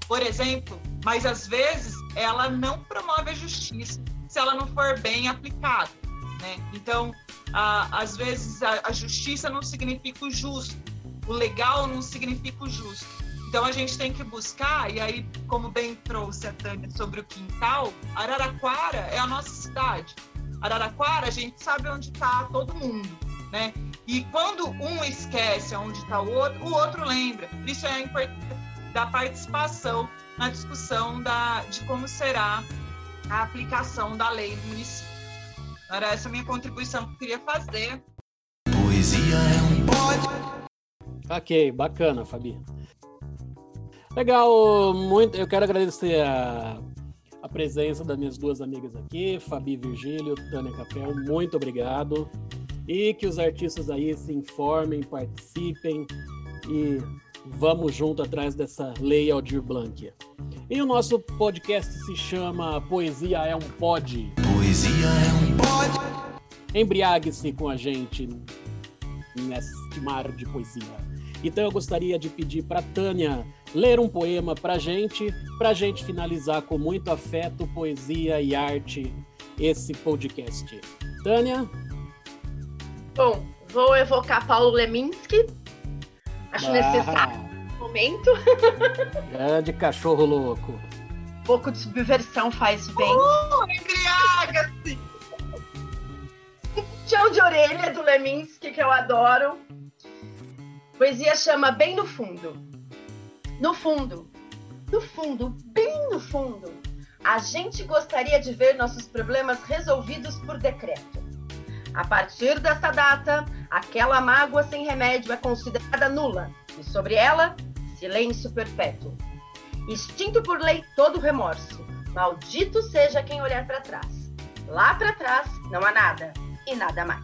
por exemplo, mas às vezes ela não promove a justiça se ela não for bem aplicada. Né? Então, a, às vezes, a, a justiça não significa o justo, o legal não significa o justo. Então a gente tem que buscar, e aí, como bem trouxe a Tânia sobre o quintal, Araraquara é a nossa cidade. Araraquara, a gente sabe onde está todo mundo, né? E quando um esquece onde está o outro, o outro lembra. Por isso é a importância da participação na discussão da, de como será a aplicação da lei no município. Era essa a minha contribuição que eu queria fazer. Poesia é um pod. Ok, bacana, Fabi. Legal, muito. Eu quero agradecer a, a presença das minhas duas amigas aqui, Fabi Virgílio, Tânia Capel. Muito obrigado. E que os artistas aí se informem, participem e vamos junto atrás dessa lei Aldir Blanc. E o nosso podcast se chama Poesia é um Pod. Poesia é um pod. Embriague-se com a gente neste mar de poesia. Então eu gostaria de pedir para Tânia ler um poema para gente, para gente finalizar com muito afeto, poesia e arte esse podcast. Tânia? Bom, vou evocar Paulo Leminski. Acho Ah. necessário no momento. (laughs) Grande cachorro louco. Um pouco de subversão faz bem. Uh, embriaga-se! Chão de orelha do Leminski, que eu adoro. Poesia chama Bem no Fundo. No fundo, no fundo, bem no fundo, a gente gostaria de ver nossos problemas resolvidos por decreto. A partir dessa data, aquela mágoa sem remédio é considerada nula e sobre ela, silêncio perpétuo. Extinto por lei todo remorso. Maldito seja quem olhar para trás. Lá para trás não há nada e nada mais.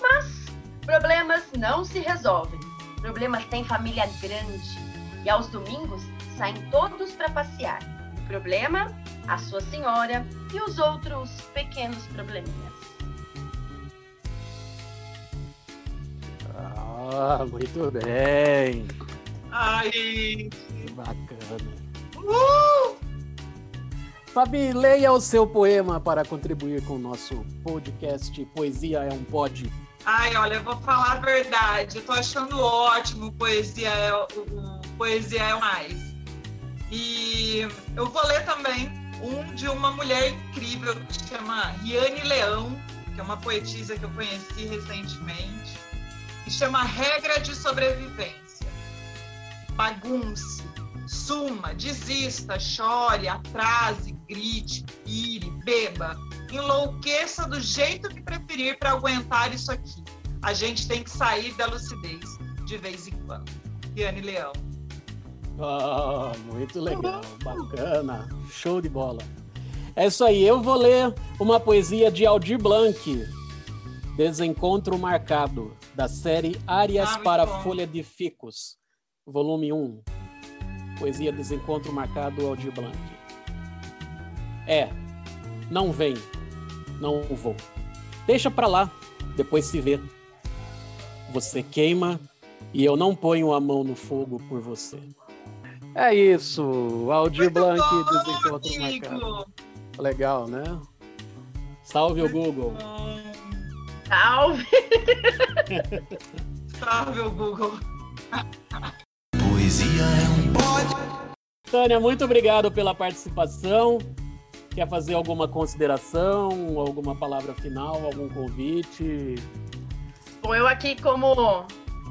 Mas problemas não se resolvem. Problemas têm família grande e aos domingos saem todos para passear. O problema, a sua senhora e os outros pequenos probleminhas. Ah, muito bem. Ai, Bacana. uh! Fabi, leia o seu poema para contribuir com o nosso podcast Poesia é um Pod. Ai, olha, eu vou falar a verdade. Eu tô achando ótimo poesia é o, poesia é mais. E eu vou ler também um de uma mulher incrível que se chama Riane Leão, que é uma poetisa que eu conheci recentemente, chama Regra de Sobrevivência. Bagunce, suma, desista, chore, atrase, grite, pire, beba, enlouqueça do jeito que preferir para aguentar isso aqui. A gente tem que sair da lucidez de vez em quando. Riane Leão. Ah, muito legal, bacana, show de bola. É isso aí, eu vou ler uma poesia de Aldir Blanc, Desencontro Marcado, da série Áreas Ah, muito para bom. Folha de Ficos, volume 1. Poesia Desencontro Marcado, Aldir Blanc. É, não vem, não vou. Deixa pra lá, depois se vê. Você queima e eu não ponho a mão no fogo por você. É isso, Aldir Muito Blanc, bom, Desencontro Marcado. Legal, né? Salve o Google. Bom, Salve! (laughs) Salve o Google. Poesia é um pod. Tânia, muito obrigado pela participação. Quer fazer alguma consideração, alguma palavra final, algum convite? Bom, eu aqui como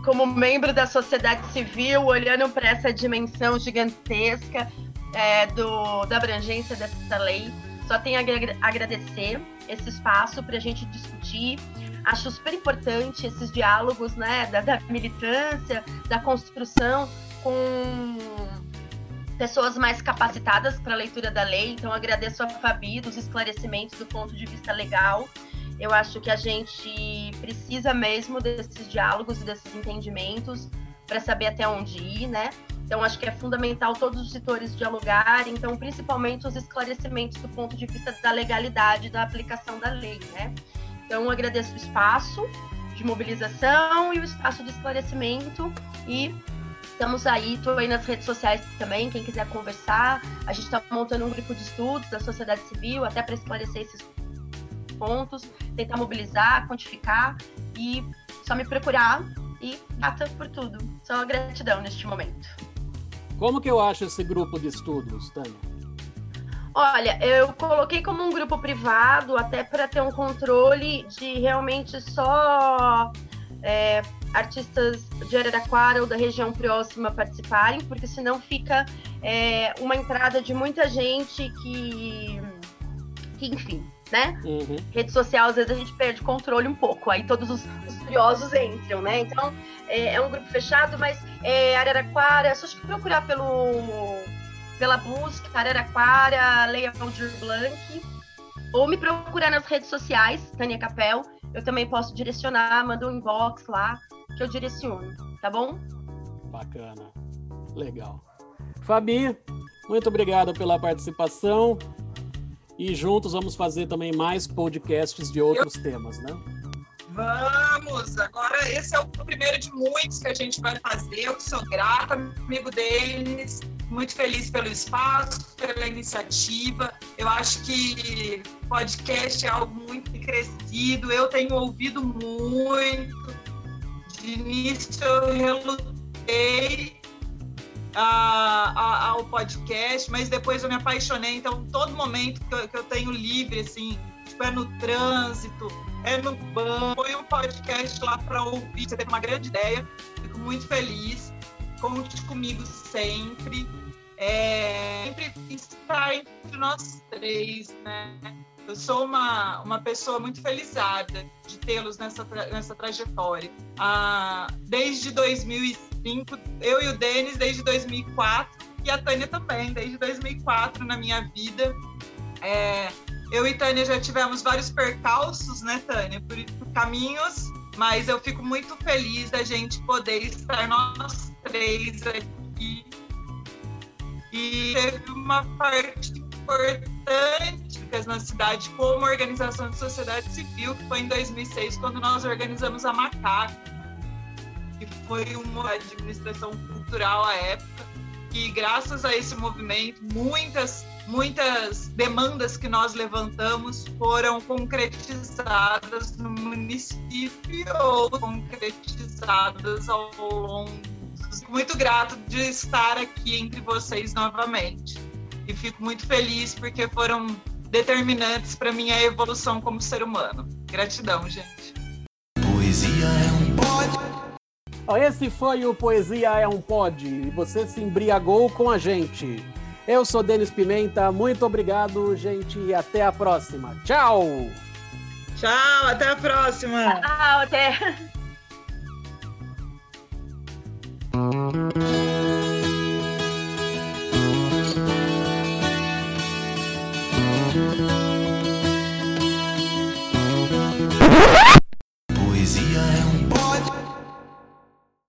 como membro da sociedade civil, olhando para essa dimensão gigantesca é, do, da abrangência dessa lei, só tenho a agra- agradecer esse espaço para a gente discutir. Acho super importante esses diálogos né, da, da militância, da construção com pessoas mais capacitadas para a leitura da lei. Então, agradeço a Fabi dos esclarecimentos do ponto de vista legal. Eu acho que a gente precisa mesmo desses diálogos e desses entendimentos para saber até onde ir, né? Então, acho que é fundamental todos os setores dialogarem, então, principalmente os esclarecimentos do ponto de vista da legalidade da aplicação da lei, né? Então, agradeço o espaço de mobilização e o espaço de esclarecimento e estamos aí, estou aí nas redes sociais também, quem quiser conversar. A gente está montando um grupo de estudos da sociedade civil até para esclarecer esses pontos, tentar mobilizar, quantificar e só me procurar e grata por tudo. Só gratidão neste momento. Como que eu acho esse grupo de estudos, Tânia? Olha, eu coloquei como um grupo privado até para ter um controle de realmente só é, artistas de Araraquara ou da região próxima participarem, porque senão fica é, uma entrada de muita gente que, que enfim, né? Uhum. Rede social, às vezes a gente perde controle um pouco, aí todos os, os curiosos entram, né? Então, é, é um grupo fechado, mas é Araraquara, só procurar pelo, pela busca, Araraquara, Leia Valdir Blanc, ou me procurar nas redes sociais, Tânia Capel, eu também posso direcionar, manda um inbox lá, que eu direciono, tá bom? Bacana. Legal. Fabi, muito obrigado pela participação. E juntos vamos fazer também mais podcasts de outros temas, né? Vamos! Agora, esse é o primeiro de muitos que a gente vai fazer. Eu sou grata, amigo deles, muito feliz pelo espaço, pela iniciativa. Eu acho que podcast é algo muito crescido. Eu tenho ouvido muito. De início, eu relutei a- a- ao podcast, mas depois eu me apaixonei. Então, todo momento que eu, que eu tenho livre, assim, tipo, é no trânsito, é no banco, põe um podcast lá para ouvir. Você teve uma grande ideia, fico muito feliz. Conte comigo sempre. É, sempre estar entre nós três, né? Eu sou uma, uma pessoa muito felizada de tê-los nessa, tra- nessa trajetória. Ah, desde 2005, eu e o Denis desde 2004 e a Tânia também, desde 2004 na minha vida. É, eu e Tânia já tivemos vários percalços, né, Tânia, por, caminhos, mas eu fico muito feliz da gente poder estar nós três aqui. E teve uma parte importante na cidade como organização de sociedade civil, que foi em 2006, quando nós organizamos a Macaco, que foi uma administração cultural à época, e graças a esse movimento, muitas, muitas demandas que nós levantamos foram concretizadas no município ou concretizadas ao longo. Fico muito grato de estar aqui entre vocês novamente. E fico muito feliz porque foram determinantes para minha evolução como ser humano. Gratidão, gente. Poesia é um pod. Esse foi o Poesia é um Pod e você se embriagou com a gente. Eu sou Denis Pimenta, muito obrigado, gente, e até a próxima. Tchau! Tchau, até a próxima! Tchau, até! Poesia é um